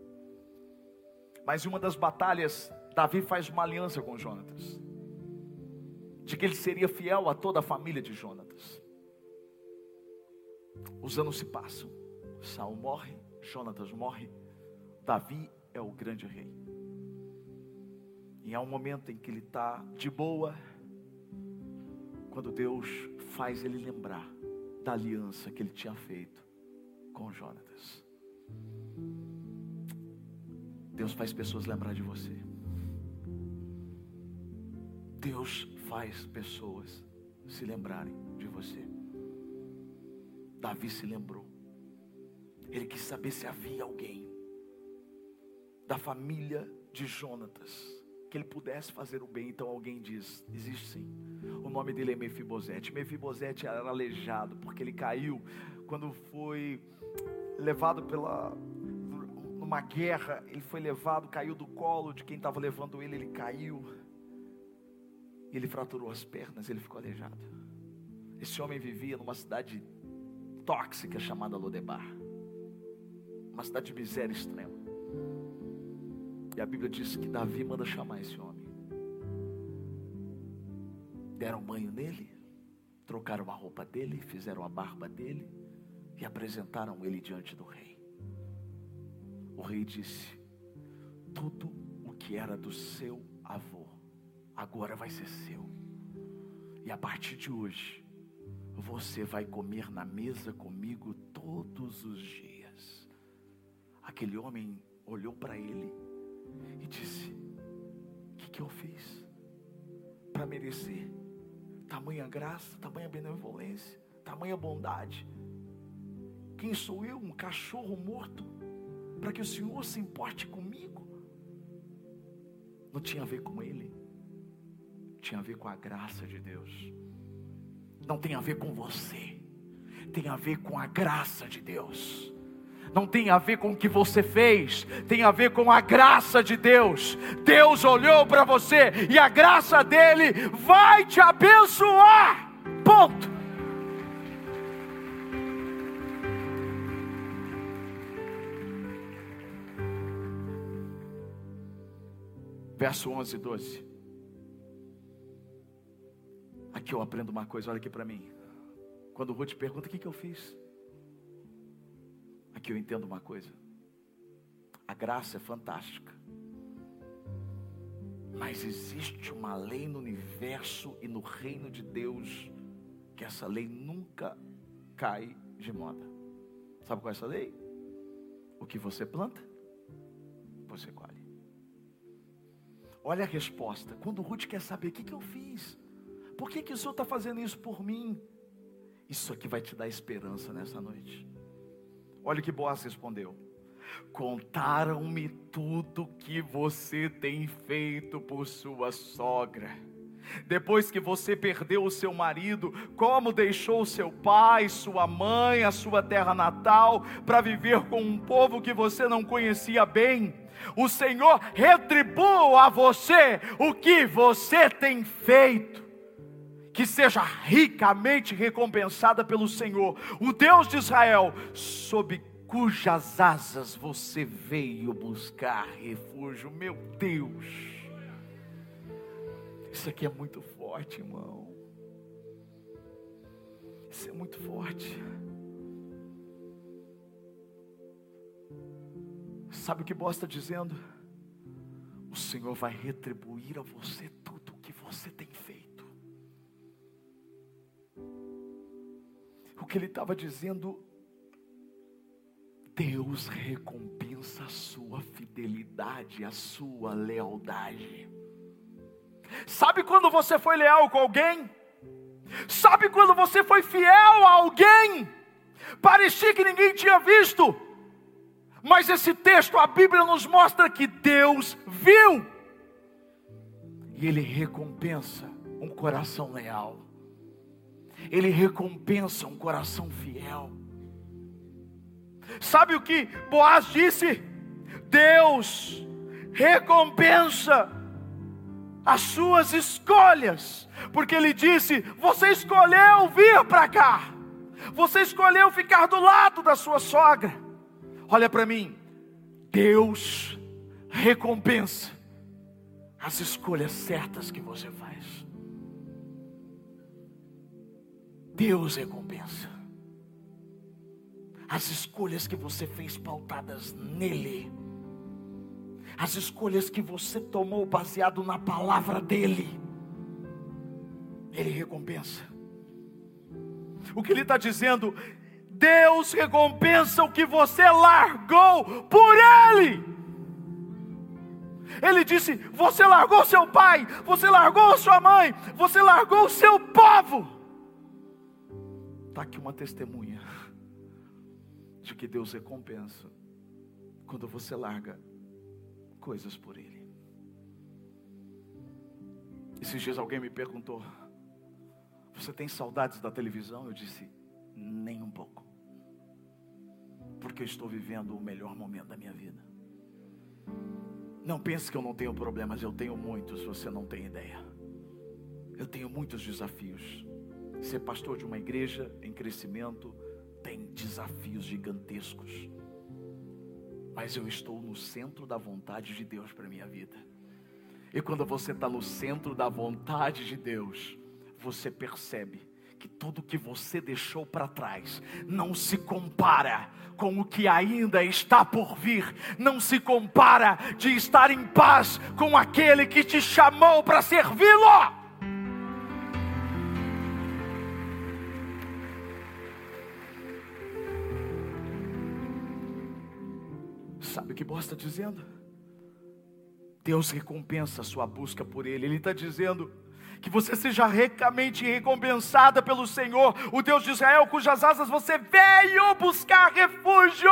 Mas em uma das batalhas Davi faz uma aliança com Jonatas, de que ele seria fiel a toda a família de Jonatas. Os anos se passam, Saul morre, Jonatas morre, Davi é o grande rei. E há um momento em que ele está de boa, quando Deus faz ele lembrar da aliança que ele tinha feito com Jonatas. Deus faz pessoas lembrar de você. Deus faz pessoas se lembrarem de você. Davi se lembrou. Ele quis saber se havia alguém da família de Jonatas que ele pudesse fazer o bem. Então alguém diz: existe sim. O nome dele é Mefibosete. Mefibosete era aleijado porque ele caiu quando foi levado pela numa guerra. Ele foi levado, caiu do colo de quem estava levando ele. Ele caiu ele fraturou as pernas, ele ficou aleijado. Esse homem vivia numa cidade tóxica chamada Lodebar. Uma cidade de miséria extrema. E a Bíblia diz que Davi manda chamar esse homem. Deram banho nele, trocaram a roupa dele, fizeram a barba dele e apresentaram ele diante do rei. O rei disse: Tudo o que era do seu avô agora vai ser seu. E a partir de hoje, você vai comer na mesa comigo todos os dias. Aquele homem olhou para ele e disse: O que, que eu fiz para merecer tamanha graça, tamanha benevolência, tamanha bondade? Quem sou eu, um cachorro morto, para que o Senhor se importe comigo? Não tinha a ver com ele tinha a ver com a graça de Deus. Não tem a ver com você, tem a ver com a graça de Deus. Não tem a ver com o que você fez, tem a ver com a graça de Deus. Deus olhou para você e a graça dele vai te abençoar. Ponto. Verso 11 e 12. Aqui eu aprendo uma coisa, olha aqui para mim. Quando o Ruth pergunta o que, que eu fiz, aqui eu entendo uma coisa. A graça é fantástica. Mas existe uma lei no universo e no reino de Deus que essa lei nunca cai de moda. Sabe qual é essa lei? O que você planta, você colhe. Olha a resposta. Quando Ruth quer saber o que, que eu fiz, por que, que o Senhor está fazendo isso por mim? Isso aqui vai te dar esperança nessa noite. Olha o que Boaz respondeu. Contaram-me tudo que você tem feito por sua sogra. Depois que você perdeu o seu marido, como deixou seu pai, sua mãe, a sua terra natal, para viver com um povo que você não conhecia bem, o Senhor retribua a você o que você tem feito. Que seja ricamente recompensada pelo Senhor, o Deus de Israel, sob cujas asas você veio buscar refúgio. Meu Deus, isso aqui é muito forte, irmão. Isso é muito forte. Sabe o que Boaz está dizendo? O Senhor vai retribuir a você tudo o que você tem O que ele estava dizendo Deus recompensa a sua fidelidade, a sua lealdade. Sabe quando você foi leal com alguém? Sabe quando você foi fiel a alguém? Parecia que ninguém tinha visto. Mas esse texto, a Bíblia nos mostra que Deus viu. E Ele recompensa um coração leal. Ele recompensa um coração fiel. Sabe o que Boaz disse? Deus recompensa as suas escolhas, porque ele disse: Você escolheu vir para cá, você escolheu ficar do lado da sua sogra. Olha para mim, Deus recompensa as escolhas certas que você faz. Deus recompensa as escolhas que você fez pautadas nele, as escolhas que você tomou baseado na palavra dele, ele recompensa. O que ele está dizendo, Deus recompensa o que você largou por ele. Ele disse: Você largou seu pai, você largou sua mãe, você largou seu povo. Está aqui uma testemunha de que Deus recompensa quando você larga coisas por Ele. Esses dias alguém me perguntou: Você tem saudades da televisão? Eu disse: Nem um pouco. Porque eu estou vivendo o melhor momento da minha vida. Não pense que eu não tenho problemas, eu tenho muitos, você não tem ideia. Eu tenho muitos desafios. Ser pastor de uma igreja em crescimento, tem desafios gigantescos. Mas eu estou no centro da vontade de Deus para minha vida. E quando você está no centro da vontade de Deus, você percebe que tudo que você deixou para trás não se compara com o que ainda está por vir, não se compara de estar em paz com aquele que te chamou para servi-lo. Sabe o que Boaz está dizendo? Deus recompensa a sua busca por Ele. Ele está dizendo que você seja ricamente recompensada pelo Senhor, o Deus de Israel, cujas asas você veio buscar refúgio.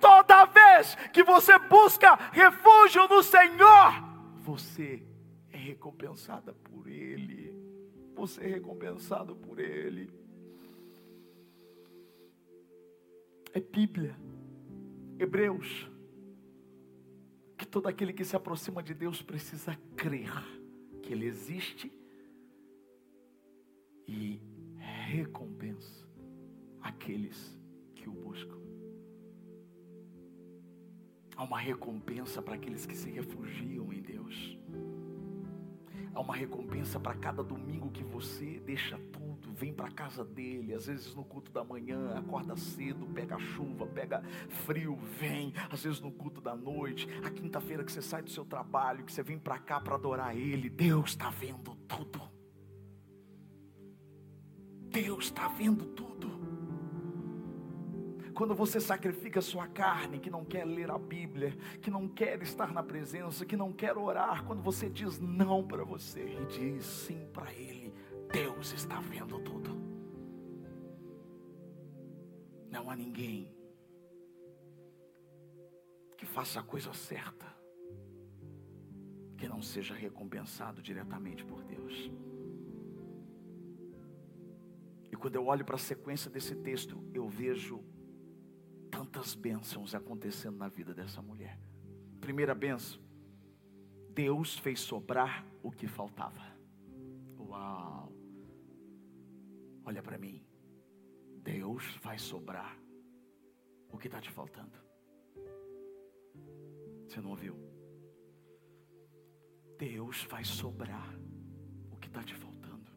Toda vez que você busca refúgio no Senhor, você é recompensada por Ele. Você é recompensado por Ele. É Bíblia, Hebreus todo aquele que se aproxima de Deus precisa crer que Ele existe e recompensa aqueles que o buscam. Há uma recompensa para aqueles que se refugiam em Deus. Há uma recompensa para cada domingo que você deixa tudo, vem para a casa dele, às vezes no culto da manhã, acorda cedo, pega chuva, pega frio, vem, às vezes no culto da noite, a quinta-feira que você sai do seu trabalho, que você vem para cá para adorar ele, Deus está vendo tudo. Deus está vendo tudo. Quando você sacrifica sua carne, que não quer ler a Bíblia, que não quer estar na presença, que não quer orar, quando você diz não para você e diz sim para Ele, Deus está vendo tudo. Não há ninguém que faça a coisa certa que não seja recompensado diretamente por Deus. E quando eu olho para a sequência desse texto, eu vejo tantas bênçãos acontecendo na vida dessa mulher. Primeira bênção, Deus fez sobrar o que faltava. Uau! Olha para mim, Deus vai sobrar o que está te faltando. Você não ouviu? Deus vai sobrar o que está te faltando.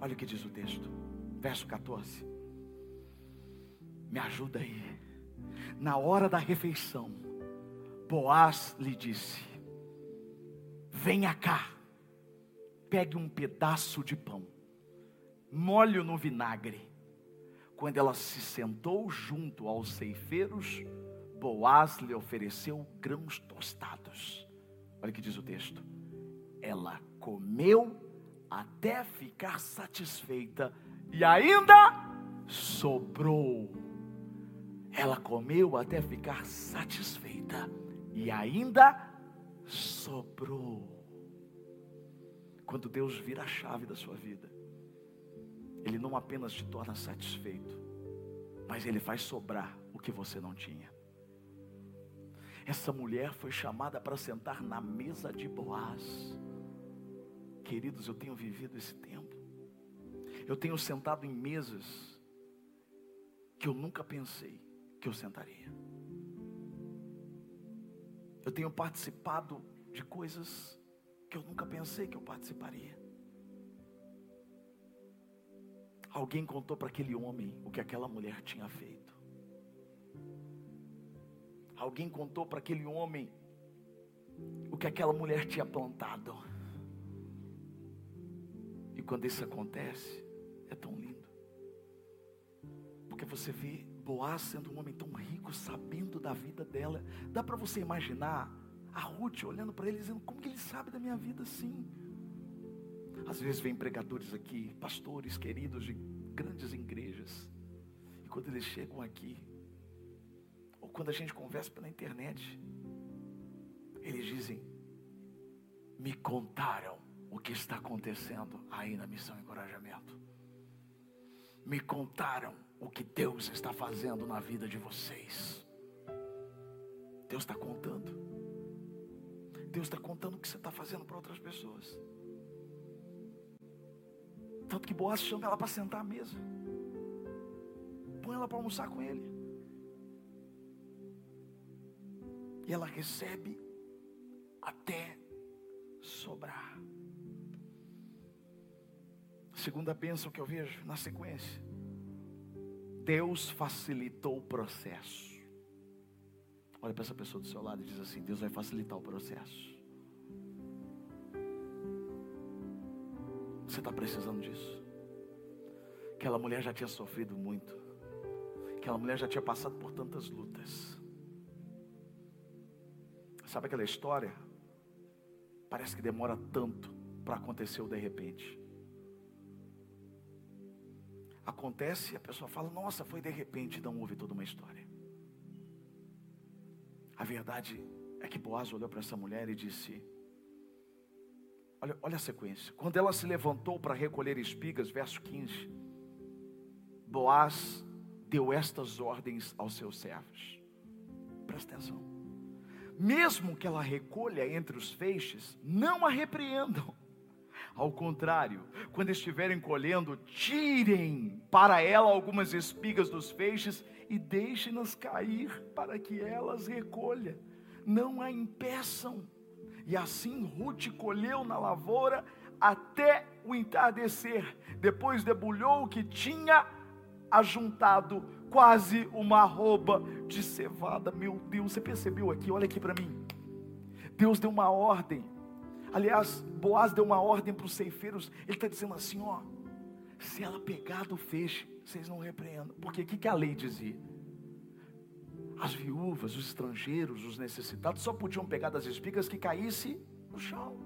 Olha o que diz o texto, verso 14. Me ajuda aí. Na hora da refeição, Boaz lhe disse: Venha cá, pegue um pedaço de pão, molhe no vinagre. Quando ela se sentou junto aos ceifeiros, Boaz lhe ofereceu grãos tostados. Olha o que diz o texto. Ela comeu até ficar satisfeita e ainda sobrou. Ela comeu até ficar satisfeita e ainda sobrou. Quando Deus vira a chave da sua vida, Ele não apenas te torna satisfeito, mas Ele faz sobrar o que você não tinha. Essa mulher foi chamada para sentar na mesa de Boaz. Queridos, eu tenho vivido esse tempo. Eu tenho sentado em mesas que eu nunca pensei que eu sentaria. Eu tenho participado de coisas que eu nunca pensei que eu participaria. Alguém contou para aquele homem o que aquela mulher tinha feito. Alguém contou para aquele homem o que aquela mulher tinha plantado. E quando isso acontece, é tão lindo. Porque você vê Boaz sendo um homem tão rico, sabendo da vida dela. Dá para você imaginar a Ruth olhando para ele dizendo: Como que ele sabe da minha vida assim? Às vezes vem pregadores aqui, pastores queridos de grandes igrejas. E quando eles chegam aqui, quando a gente conversa pela internet, eles dizem: Me contaram o que está acontecendo aí na missão Encorajamento. Me contaram o que Deus está fazendo na vida de vocês. Deus está contando. Deus está contando o que você está fazendo para outras pessoas. Tanto que Boaz chama ela para sentar à mesa. Põe ela para almoçar com ele. E ela recebe até sobrar. Segunda bênção que eu vejo na sequência. Deus facilitou o processo. Olha para essa pessoa do seu lado e diz assim: Deus vai facilitar o processo. Você está precisando disso? Aquela mulher já tinha sofrido muito. Aquela mulher já tinha passado por tantas lutas. Sabe aquela história? Parece que demora tanto para acontecer o de repente. Acontece a pessoa fala: Nossa, foi de repente, não houve toda uma história. A verdade é que Boaz olhou para essa mulher e disse: Olha, olha a sequência. Quando ela se levantou para recolher espigas, verso 15, Boaz deu estas ordens aos seus servos. Presta atenção mesmo que ela recolha entre os feixes, não a repreendam. Ao contrário, quando estiverem colhendo, tirem para ela algumas espigas dos feixes e deixem-nas cair para que elas recolha. Não a impeçam. E assim Ruth colheu na lavoura até o entardecer. Depois debulhou o que tinha ajuntado quase uma arroba de cevada. Meu Deus, você percebeu aqui? Olha aqui para mim. Deus deu uma ordem. Aliás, Boaz deu uma ordem para os ceifeiros. Ele está dizendo assim: ó, se ela pegar do feixe, vocês não repreendam. Porque o que, que a lei dizia? As viúvas, os estrangeiros, os necessitados só podiam pegar das espigas que caísse no chão.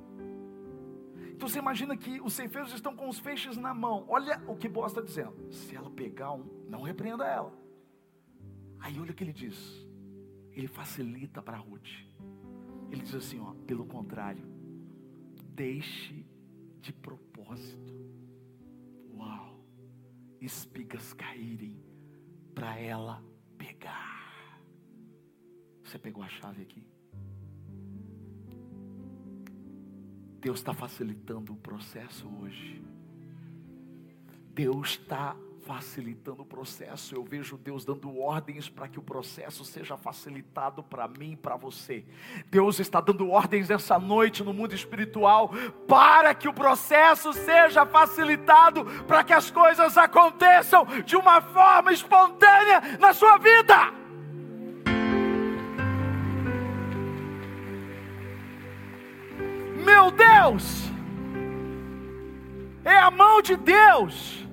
Então você imagina que os ceifeiros estão com os feixes na mão. Olha o que Boaz está dizendo. Se ela pegar um, não repreenda ela. Aí olha o que ele diz. Ele facilita para Ruth. Ele diz assim, ó, pelo contrário, deixe de propósito. Uau! Espigas caírem para ela pegar. Você pegou a chave aqui? Deus está facilitando o processo hoje. Deus está facilitando o processo. Eu vejo Deus dando ordens para que o processo seja facilitado para mim e para você. Deus está dando ordens essa noite no mundo espiritual para que o processo seja facilitado, para que as coisas aconteçam de uma forma espontânea na sua vida. Meu Deus! É a mão de Deus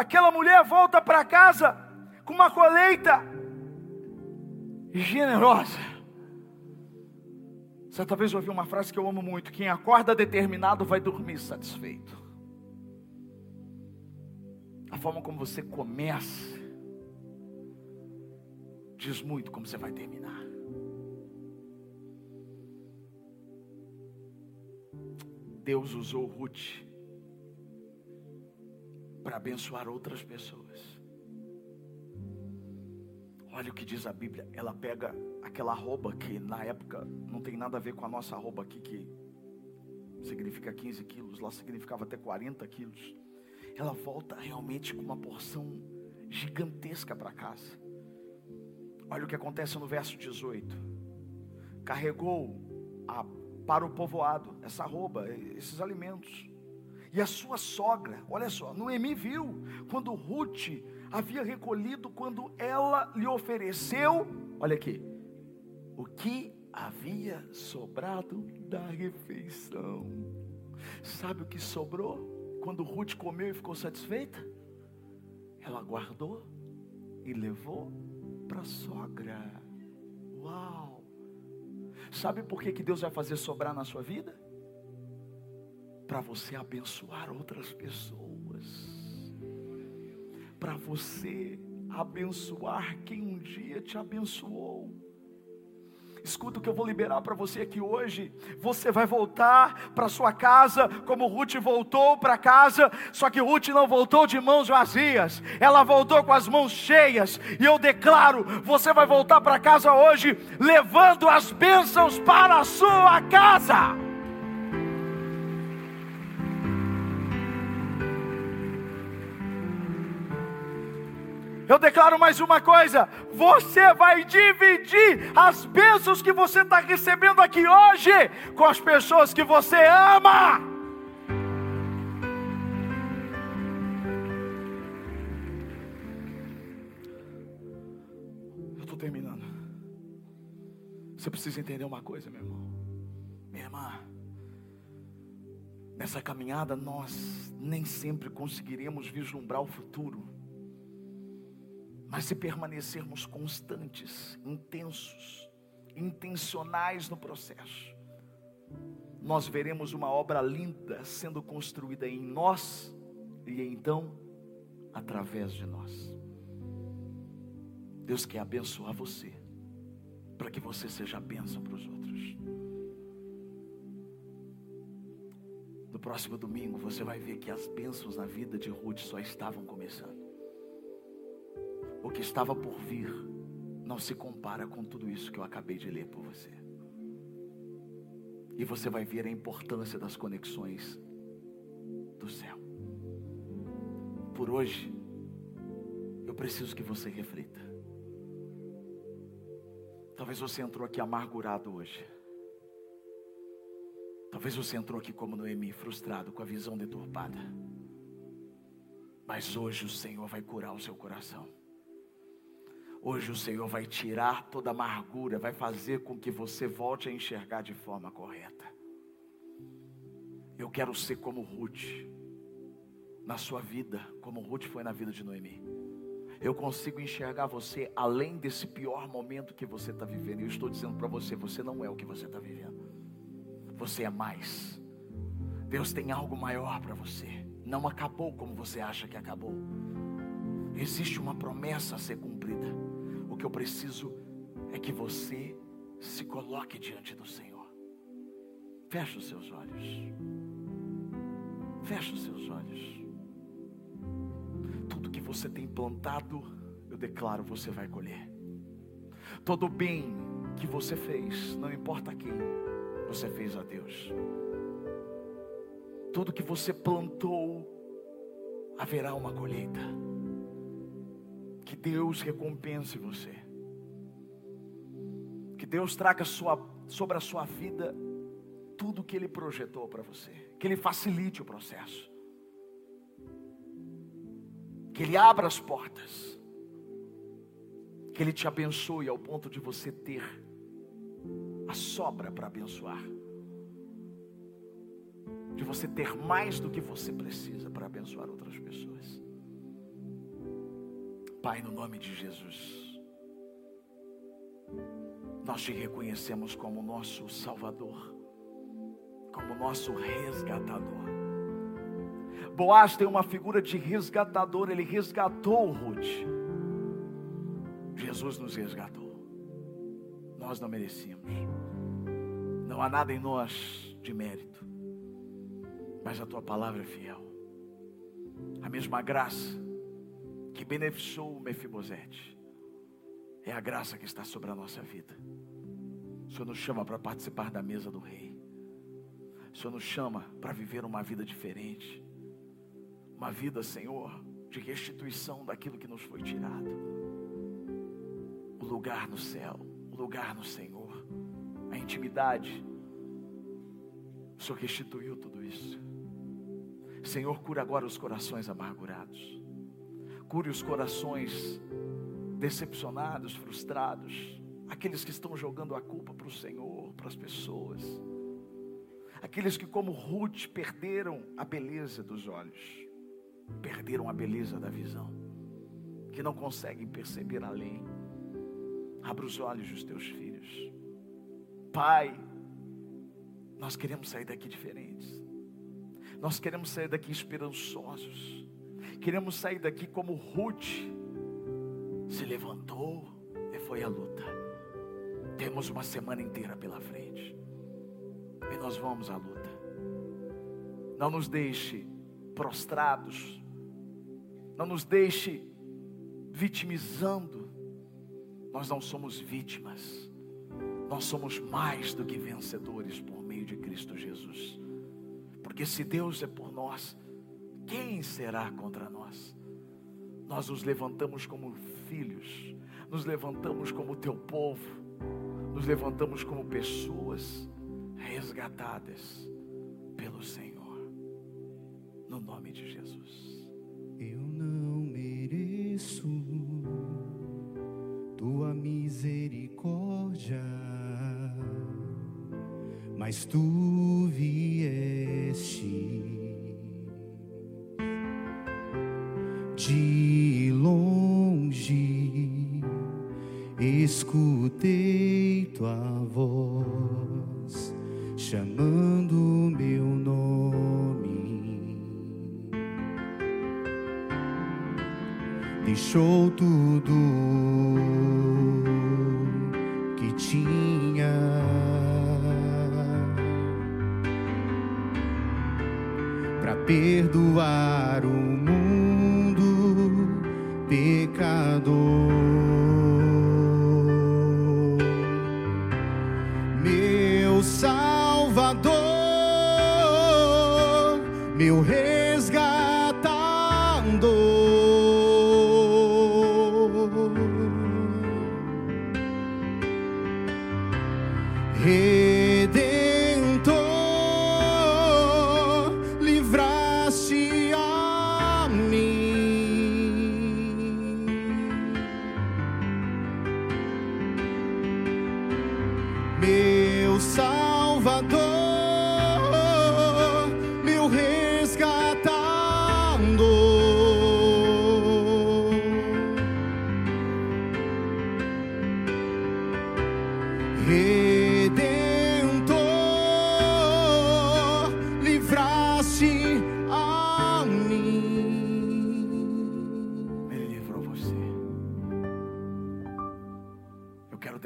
Aquela mulher volta para casa com uma colheita generosa. Certa vez eu ouvi uma frase que eu amo muito: quem acorda determinado vai dormir satisfeito. A forma como você começa diz muito como você vai terminar. Deus usou Ruth para abençoar outras pessoas. Olha o que diz a Bíblia. Ela pega aquela arroba que na época não tem nada a ver com a nossa arroba aqui, que significa 15 quilos, lá significava até 40 quilos. Ela volta realmente com uma porção gigantesca para casa. Olha o que acontece no verso 18. Carregou a, para o povoado essa arroba, esses alimentos. E a sua sogra, olha só, Noemi viu quando Ruth havia recolhido, quando ela lhe ofereceu, olha aqui, o que havia sobrado da refeição. Sabe o que sobrou? Quando Ruth comeu e ficou satisfeita? Ela guardou e levou para a sogra. Uau! Sabe por que, que Deus vai fazer sobrar na sua vida? Para você abençoar outras pessoas, para você abençoar quem um dia te abençoou. Escuta o que eu vou liberar para você aqui hoje. Você vai voltar para sua casa como Ruth voltou para casa, só que Ruth não voltou de mãos vazias. Ela voltou com as mãos cheias. E eu declaro, você vai voltar para casa hoje levando as bênçãos para a sua casa. Eu declaro mais uma coisa: você vai dividir as bênçãos que você está recebendo aqui hoje com as pessoas que você ama. Eu estou terminando. Você precisa entender uma coisa, meu irmão, minha irmã. Nessa caminhada, nós nem sempre conseguiremos vislumbrar o futuro. Mas se permanecermos constantes, intensos, intencionais no processo, nós veremos uma obra linda sendo construída em nós e então através de nós. Deus quer abençoar você, para que você seja bênção para os outros. No próximo domingo você vai ver que as bênçãos na vida de Ruth só estavam começando o que estava por vir não se compara com tudo isso que eu acabei de ler por você. E você vai ver a importância das conexões do céu. Por hoje, eu preciso que você reflita. Talvez você entrou aqui amargurado hoje. Talvez você entrou aqui como Noemi, frustrado, com a visão deturpada. Mas hoje o Senhor vai curar o seu coração. Hoje o Senhor vai tirar toda a amargura, vai fazer com que você volte a enxergar de forma correta. Eu quero ser como Ruth, na sua vida, como Ruth foi na vida de Noemi. Eu consigo enxergar você além desse pior momento que você está vivendo. Eu estou dizendo para você: você não é o que você está vivendo. Você é mais. Deus tem algo maior para você. Não acabou como você acha que acabou. Existe uma promessa a ser cumprida. Que eu preciso é que você se coloque diante do Senhor. Feche os seus olhos. Feche os seus olhos. Tudo que você tem plantado, eu declaro, você vai colher. Todo bem que você fez, não importa quem, você fez a Deus. Tudo que você plantou, haverá uma colheita. Que Deus recompense você. Que Deus traga sua, sobre a sua vida tudo que Ele projetou para você. Que Ele facilite o processo. Que Ele abra as portas. Que Ele te abençoe ao ponto de você ter a sobra para abençoar. De você ter mais do que você precisa para abençoar outras pessoas. Pai, no nome de Jesus, nós te reconhecemos como nosso Salvador, como nosso resgatador. Boaz tem uma figura de resgatador, ele resgatou Ruth. Jesus nos resgatou. Nós não merecíamos. Não há nada em nós de mérito. Mas a tua palavra é fiel. A mesma graça que beneficiou o Mefibosete é a graça que está sobre a nossa vida. O Senhor nos chama para participar da mesa do rei. O Senhor nos chama para viver uma vida diferente. Uma vida, Senhor, de restituição daquilo que nos foi tirado. O lugar no céu, o lugar no Senhor, a intimidade. O Senhor restituiu tudo isso. Senhor, cura agora os corações amargurados. Cure os corações decepcionados, frustrados, aqueles que estão jogando a culpa para o Senhor, para as pessoas, aqueles que, como Ruth, perderam a beleza dos olhos, perderam a beleza da visão, que não conseguem perceber além. Abra os olhos dos teus filhos, Pai. Nós queremos sair daqui diferentes, nós queremos sair daqui esperançosos Queremos sair daqui como Ruth se levantou e foi à luta. Temos uma semana inteira pela frente. E nós vamos à luta. Não nos deixe prostrados. Não nos deixe vitimizando. Nós não somos vítimas. Nós somos mais do que vencedores por meio de Cristo Jesus. Porque se Deus é por nós, quem será contra nós? Nós nos levantamos como filhos, nos levantamos como teu povo, nos levantamos como pessoas resgatadas pelo Senhor, no nome de Jesus. Eu não mereço tua misericórdia, mas tu vieste De longe escutei tua voz chamando meu nome. Deixou tudo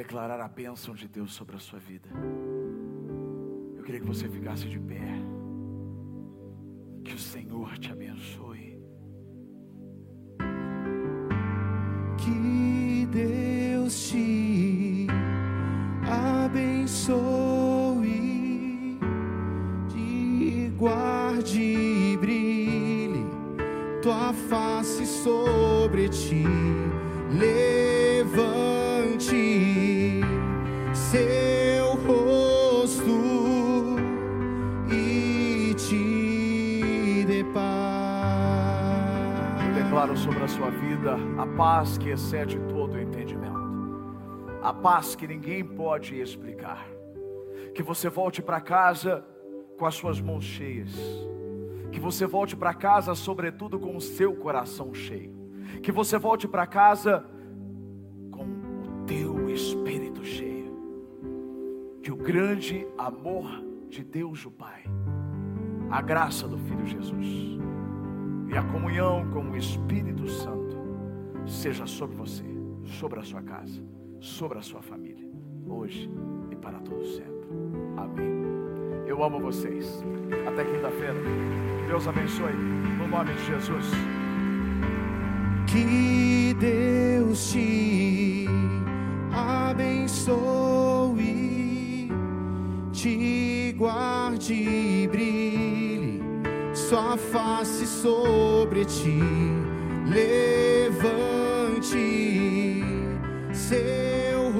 declarar a bênção de Deus sobre a sua vida. Eu queria que você ficasse de pé. Que o Senhor te abençoe. Que Deus te abençoe, te guarde e brilhe tua face sobre ti, levante declaro sobre a sua vida a paz que excede todo o entendimento, a paz que ninguém pode explicar. Que você volte para casa com as suas mãos cheias, que você volte para casa, sobretudo, com o seu coração cheio, que você volte para casa com o teu espírito cheio, que o grande amor de Deus, o Pai, a graça do Filho Jesus e a comunhão com o Espírito Santo seja sobre você, sobre a sua casa, sobre a sua família, hoje e para todo sempre. Amém. Eu amo vocês. Até quinta-feira. Deus abençoe. No nome de Jesus. Que Deus te abençoe, te guarde e brilhe sua face sobre ti, levante seu